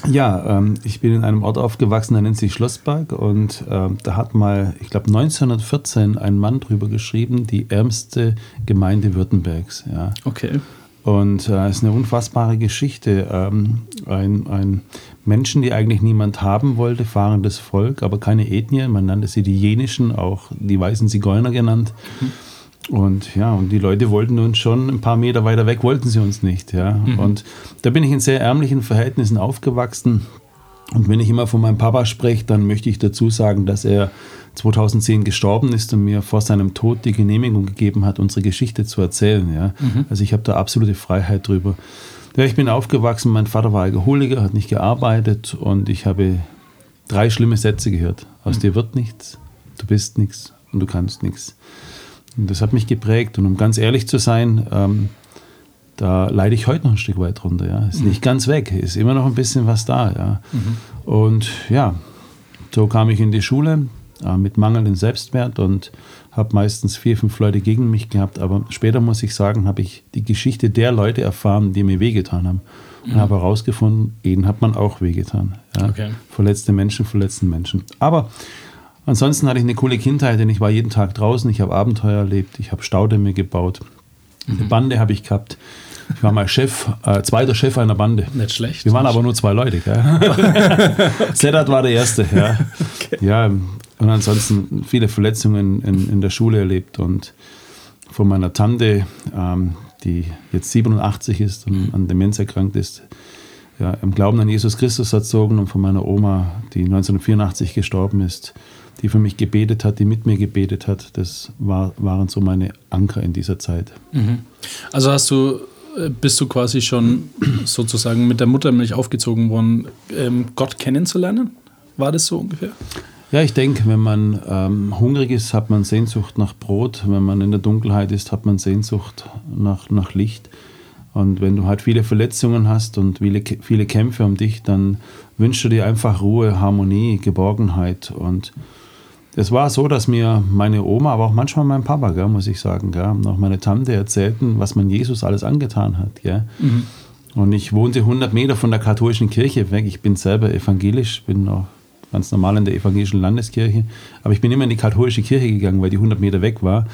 Ja, ähm, ich bin in einem Ort aufgewachsen, der nennt sich Schlossberg und ähm, da hat mal, ich glaube 1914 ein Mann drüber geschrieben, die ärmste Gemeinde Württembergs. Ja. Okay. Und es äh, ist eine unfassbare Geschichte. Ähm, ein, ein Menschen, die eigentlich niemand haben wollte, fahrendes Volk, aber keine Ethnie. Man nannte sie die Jenischen, auch die weißen Zigeuner genannt. Und ja, und die Leute wollten uns schon ein paar Meter weiter weg, wollten sie uns nicht. Ja. Und da bin ich in sehr ärmlichen Verhältnissen aufgewachsen. Und wenn ich immer von meinem Papa spreche, dann möchte ich dazu sagen, dass er 2010 gestorben ist und mir vor seinem Tod die Genehmigung gegeben hat, unsere Geschichte zu erzählen. Ja. Also ich habe da absolute Freiheit drüber. Ja, ich bin aufgewachsen, mein Vater war Alkoholiker, hat nicht gearbeitet und ich habe drei schlimme Sätze gehört. Aus dir wird nichts, du bist nichts und du kannst nichts. Und das hat mich geprägt. Und um ganz ehrlich zu sein, ähm, da leide ich heute noch ein Stück weit drunter. Ja. Ist nicht ganz weg, ist immer noch ein bisschen was da. Ja. Und ja, so kam ich in die Schule äh, mit mangelndem Selbstwert und habe meistens vier, fünf Leute gegen mich gehabt. Aber später muss ich sagen, habe ich die Geschichte der Leute erfahren, die mir wehgetan haben. Und habe herausgefunden, ihnen hat man auch wehgetan. Ja. Okay. Verletzte Menschen, verletzten Menschen. Aber ansonsten hatte ich eine coole Kindheit, denn ich war jeden Tag draußen, ich habe Abenteuer erlebt, ich habe Staudämme gebaut. Eine Bande habe ich gehabt. Ich war mal Chef, äh, zweiter Chef einer Bande. Nicht schlecht. Wir waren aber nur zwei Leute. Gell? Sedat war der Erste. Ja. ja, und ansonsten viele Verletzungen in, in der Schule erlebt und von meiner Tante, ähm, die jetzt 87 ist und an Demenz erkrankt ist, ja, im Glauben an Jesus Christus erzogen und von meiner Oma, die 1984 gestorben ist, die für mich gebetet hat, die mit mir gebetet hat. Das war, waren so meine Anker in dieser Zeit. Also hast du, äh, bist du quasi schon sozusagen mit der Muttermilch aufgezogen worden, ähm, Gott kennenzulernen? War das so ungefähr? Ja, ich denke, wenn man ähm, hungrig ist, hat man Sehnsucht nach Brot. Wenn man in der Dunkelheit ist, hat man Sehnsucht nach, nach Licht. Und wenn du halt viele Verletzungen hast und viele, viele Kämpfe um dich, dann wünschst du dir einfach Ruhe, Harmonie, Geborgenheit. Und es war so, dass mir meine Oma, aber auch manchmal mein Papa, gell, muss ich sagen, gell, auch meine Tante erzählten, was man Jesus alles angetan hat. Gell. Und ich wohnte 100 Meter von der katholischen Kirche weg. Ich bin selber evangelisch, bin auch ganz normal in der evangelischen Landeskirche. Aber ich bin immer in die katholische Kirche gegangen, weil die 100 Meter weg war.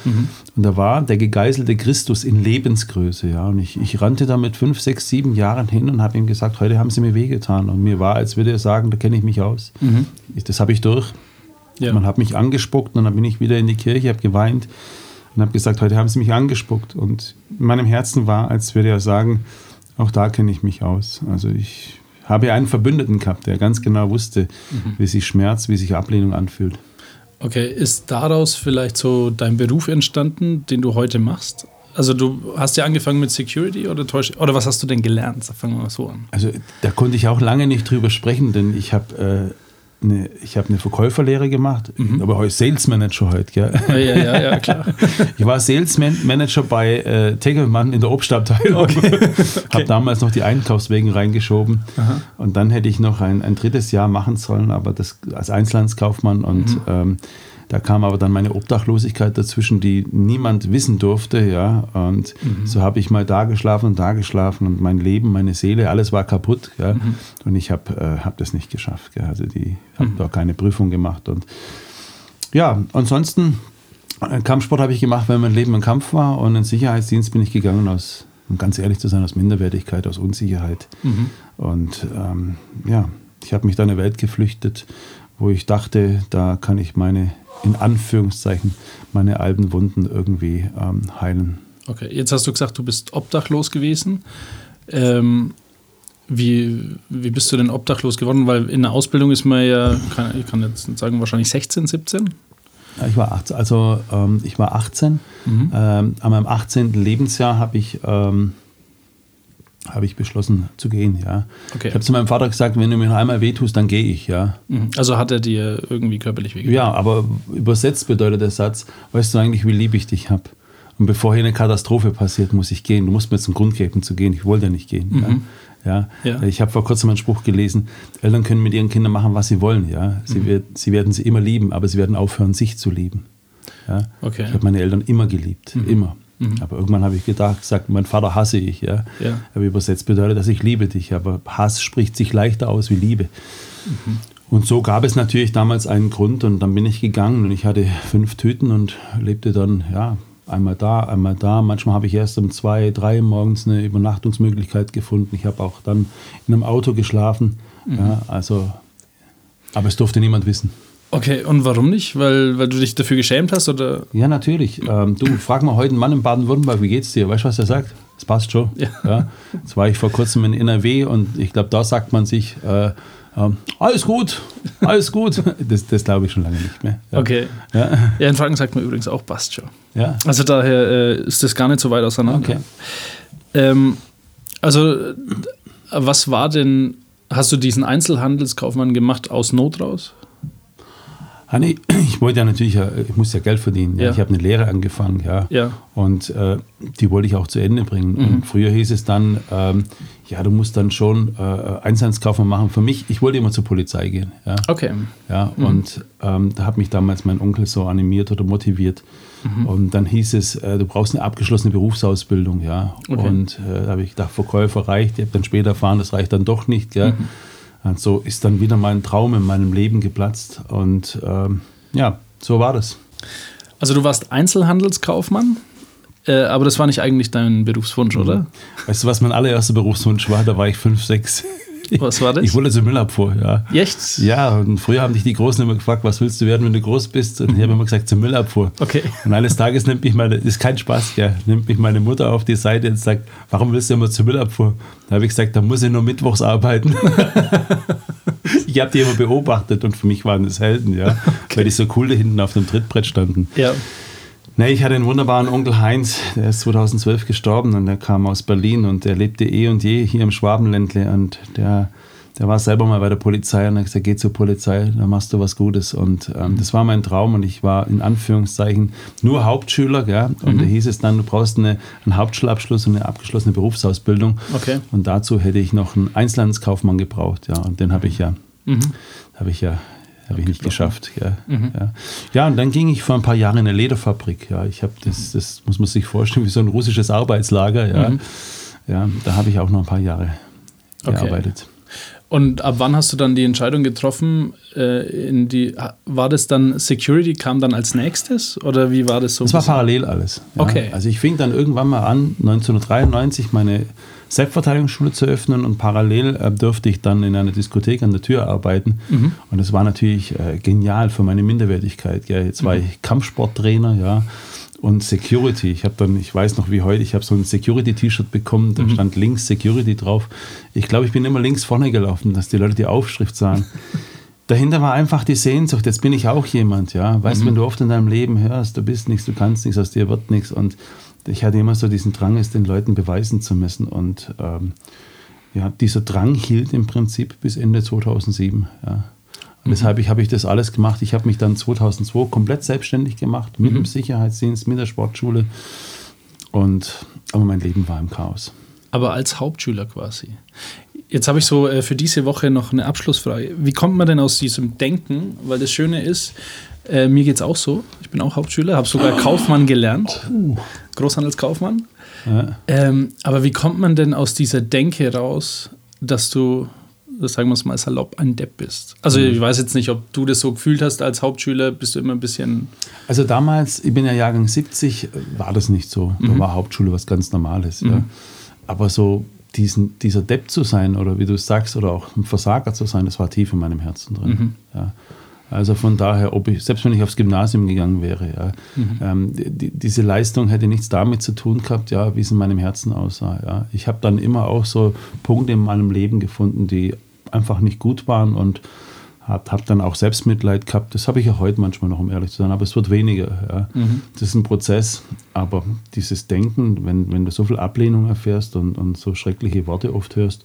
Und da war der gegeißelte Christus in Lebensgröße. Ja. Und ich, ich rannte da mit fünf, sechs, sieben Jahren hin und habe ihm gesagt, heute haben sie mir wehgetan. Und mir war, als würde er sagen, da kenne ich mich aus. Ich, das habe ich durch. Ja. Man hat mich angespuckt und dann bin ich wieder in die Kirche, habe geweint und habe gesagt, heute haben sie mich angespuckt. Und in meinem Herzen war, als würde er sagen, auch da kenne ich mich aus. Also ich habe einen Verbündeten gehabt, der ganz genau wusste, wie sich Schmerz, wie sich Ablehnung anfühlt. Okay, ist daraus vielleicht so dein Beruf entstanden, den du heute machst? Also du hast ja angefangen mit Security oder täusch oder was hast du denn gelernt? Fangen wir mal so an. Also da konnte ich auch lange nicht drüber sprechen, denn ich habe äh, eine, ich habe eine Verkäuferlehre gemacht, aber heute Sales Manager heute, gell? Ja, ja, ja, ja klar. Ich war Sales Man- Manager bei äh, Tegelmann in der Obstabteilung. Habe damals noch die Einkaufswegen reingeschoben. Und dann hätte ich noch ein, ein drittes Jahr machen sollen, aber das als Einzelhandelskaufmann. Und ähm, da kam aber dann meine Obdachlosigkeit dazwischen, die niemand wissen durfte. Ja. Und so habe ich mal da geschlafen und da geschlafen und mein Leben, meine Seele, alles war kaputt. Ja. Und ich habe äh, hab das nicht geschafft. Gell. Also die habe da keine Prüfung gemacht. Und ja, ansonsten äh, Kampfsport habe ich gemacht, weil mein Leben ein Kampf war und in den Sicherheitsdienst bin ich gegangen aus, um ganz ehrlich zu sein, aus Minderwertigkeit, aus Unsicherheit. Und ähm, ja, ich habe mich da in eine Welt geflüchtet, wo ich dachte, da kann ich meine, in Anführungszeichen, meine alten Wunden irgendwie ähm, heilen. Okay, jetzt hast du gesagt, du bist obdachlos gewesen. Ähm, wie, wie bist du denn obdachlos geworden? Weil in der Ausbildung ist man ja, kann, ich kann jetzt sagen, wahrscheinlich 16, 17? Ja, Ich war 18, also ähm, ich war 18. Ähm, an meinem 18. Lebensjahr habe ich ähm, habe ich beschlossen zu gehen, ja. Okay. Ich habe zu meinem Vater gesagt, wenn du mir noch einmal wehtust, dann gehe ich, ja. Mhm. Also hat er dir irgendwie körperlich wehgetan? Ja, aber übersetzt bedeutet der Satz, weißt du eigentlich, wie lieb ich dich habe? Und bevor hier eine Katastrophe passiert, muss ich gehen. Du musst mir jetzt einen Grund geben zu gehen. Ich wollte ja nicht gehen. Ja. Ja. Ja. Ich habe vor kurzem einen Spruch gelesen, Eltern können mit ihren Kindern machen, was sie wollen. Ja. Sie, Mhm. wird, sie werden sie immer lieben, aber sie werden aufhören, sich zu lieben. Ja. Okay. Mhm. Ich habe meine Eltern immer geliebt, immer. Aber irgendwann habe ich gedacht, gesagt, mein Vater hasse ich. Ja. Ja. Aber übersetzt bedeutet, dass ich liebe dich. Aber Hass spricht sich leichter aus wie Liebe. Mhm. Und so gab es natürlich damals einen Grund und dann bin ich gegangen und ich hatte fünf Tüten und lebte dann, ja, einmal da, einmal da. Manchmal habe ich erst um zwei, drei morgens eine Übernachtungsmöglichkeit gefunden. Ich habe auch dann in einem Auto geschlafen. Mhm. Ja, also, aber es durfte niemand wissen. Okay, und warum nicht? Weil, weil du dich dafür geschämt hast oder? Ja, natürlich. Ähm, du, frag mal heute einen Mann in Baden-Württemberg, wie geht's dir? Weißt du, was er sagt? Das passt schon. Ja. Jetzt war ich vor kurzem in NRW und ich glaube, da sagt man sich, äh, ähm, alles gut, alles gut. Das, das glaube ich schon lange nicht mehr. Ja. Okay. Ja. Ja, in Franken sagt man übrigens auch passt schon. ja. Also daher äh, ist das gar nicht so weit auseinander. Okay. Ähm, also, äh, was war denn, hast du diesen Einzelhandelskaufmann gemacht aus Not raus? Ah, nee, ich wollte ja natürlich, ja, ich muss ja Geld verdienen. Ja. Ich habe eine Lehre angefangen, ja. Ja. Und äh, die wollte ich auch zu Ende bringen. Und früher hieß es dann, ähm, ja, du musst dann schon äh, Einzelhandelskaufmann machen. Für mich, ich wollte immer zur Polizei gehen. Ja. Okay. Ja, und ähm, da hat mich damals mein Onkel so animiert oder motiviert. Und dann hieß es, äh, du brauchst eine abgeschlossene Berufsausbildung, ja. Okay. Und äh, da habe ich gedacht, Verkäufer reicht. Ich habe dann später erfahren, das reicht dann doch nicht, gell. Und so ist dann wieder mein Traum in meinem Leben geplatzt. Und ähm, ja, so war das. Also du warst Einzelhandelskaufmann, äh, aber das war nicht eigentlich dein Berufswunsch, oder? Weißt du, was mein allererster Berufswunsch war? Da war ich fünf, sechs. Was war das? Ich wollte zur Müllabfuhr, ja. Echt? Ja, und früher haben dich die Großen immer gefragt, was willst du werden, wenn du groß bist? Und ich habe immer gesagt, zur Müllabfuhr. Okay. Und eines Tages nimmt mich meine, ist kein Spaß, gell, nimmt mich meine Mutter auf die Seite und sagt, warum willst du immer zur Müllabfuhr? Da habe ich gesagt, da muss ich nur mittwochs arbeiten. ich habe die immer beobachtet und für mich waren das Helden, ja, weil die so cool da hinten auf dem Trittbrett standen. Ja. Nee, ich hatte einen wunderbaren Onkel Heinz, der ist 2012 gestorben und der kam aus Berlin und der lebte eh und je hier im Schwabenländle und der, der war selber mal bei der Polizei und hat gesagt, geh zur Polizei, da machst du was Gutes. Und ähm, das war mein Traum und ich war in Anführungszeichen nur Hauptschüler, gell? und da hieß es dann, du brauchst eine, einen Hauptschulabschluss und eine abgeschlossene Berufsausbildung. Okay. und dazu hätte ich noch einen Einzelhandelskaufmann gebraucht, ja, und den habe ich ja, habe ich ja habe ich nicht geschafft. Ja, ja. ja, und dann ging ich vor ein paar Jahren in eine Lederfabrik. Ja, ich habe das, das muss man sich vorstellen, wie so ein russisches Arbeitslager. Ja, ja da habe ich auch noch ein paar Jahre Okay. gearbeitet. Und ab wann hast du dann die Entscheidung getroffen, äh, in die, war das dann Security, kam dann als nächstes oder wie war das so? Das war parallel alles. Ja. Okay. Also ich fing dann irgendwann mal an, 1993 meine Selbstverteidigungsschule zu öffnen und parallel äh, durfte ich dann in einer Diskothek an der Tür arbeiten. Und das war natürlich äh, genial für meine Minderwertigkeit. Gell. Jetzt war ich Kampfsporttrainer, ja. Und Security. Ich habe dann, ich weiß noch wie heute, ich habe so ein Security-T-Shirt bekommen, da stand links Security drauf. Ich glaube, ich bin immer links vorne gelaufen, dass die Leute die Aufschrift sahen. Dahinter war einfach die Sehnsucht, jetzt bin ich auch jemand, ja. Weißt du, wenn du oft in deinem Leben hörst, du bist nichts, du kannst nichts, aus dir wird nichts. Und ich hatte immer so diesen Drang, es den Leuten beweisen zu müssen. Und ähm, ja, dieser Drang hielt im Prinzip bis Ende 2007, ja. Und deshalb habe ich das alles gemacht. Ich habe mich dann 2002 komplett selbstständig gemacht, mit dem Sicherheitsdienst, mit der Sportschule. Und, aber mein Leben war im Chaos. Aber als Hauptschüler quasi. Jetzt habe ich so äh, für diese Woche noch eine Abschlussfrage. Wie kommt man denn aus diesem Denken? Weil das Schöne ist, äh, mir geht es auch so. Ich bin auch Hauptschüler, habe sogar Kaufmann gelernt. Großhandelskaufmann. Ja. Ähm, aber wie kommt man denn aus dieser Denke raus, dass du, das sagen wir es mal salopp, ein Depp bist? Also ich weiß jetzt nicht, ob du das so gefühlt hast als Hauptschüler, bist du immer ein bisschen... Also damals, ich bin ja Jahrgang 70, war das nicht so. Da war Hauptschule was ganz Normales. Ja. Aber so diesen, dieser Depp zu sein oder wie du es sagst, oder auch ein Versager zu sein, das war tief in meinem Herzen drin. Ja. Also von daher, ob ich, selbst wenn ich aufs Gymnasium gegangen wäre, ja, ähm, die, diese Leistung hätte nichts damit zu tun gehabt, ja, wie es in meinem Herzen aussah. Ja. Ich habe dann immer auch so Punkte in meinem Leben gefunden, die einfach nicht gut waren und Habe hab dann auch Selbstmitleid gehabt. Das habe ich ja heute manchmal noch, um ehrlich zu sein, aber es wird weniger. Ja. Mhm. Das ist ein Prozess. Aber dieses Denken, wenn, wenn du so viel Ablehnung erfährst und, und so schreckliche Worte oft hörst,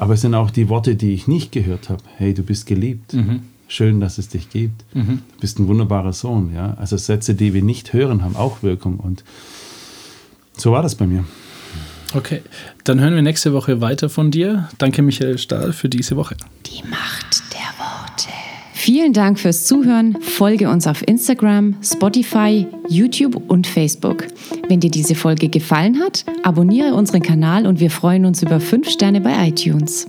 aber es sind auch die Worte, die ich nicht gehört habe. Hey, du bist geliebt. Mhm. Schön, dass es dich gibt. Mhm. Du bist ein wunderbarer Sohn. Ja? Also Sätze, die wir nicht hören, haben auch Wirkung. Und so war das bei mir. Okay, dann hören wir nächste Woche weiter von dir. Danke, Michael Stahl, für diese Woche. Die Macht der Worte. Vielen Dank fürs Zuhören. Folge uns auf Instagram, Spotify, YouTube und Facebook. Wenn dir diese Folge gefallen hat, abonniere unseren Kanal und wir freuen uns über 5 Sterne bei iTunes.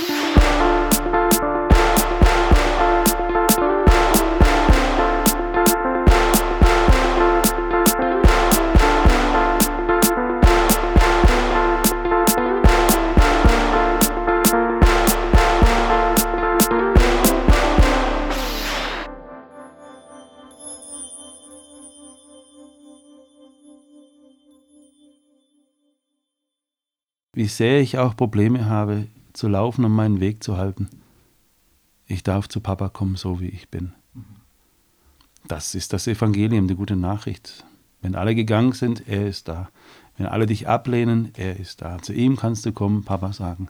Wie sehr ich auch Probleme habe, zu laufen und meinen Weg zu halten. Ich darf zu Papa kommen, so wie ich bin. Das ist das Evangelium, die gute Nachricht. Wenn alle gegangen sind, er ist da. Wenn alle dich ablehnen, er ist da. Zu ihm kannst du kommen, Papa sagen.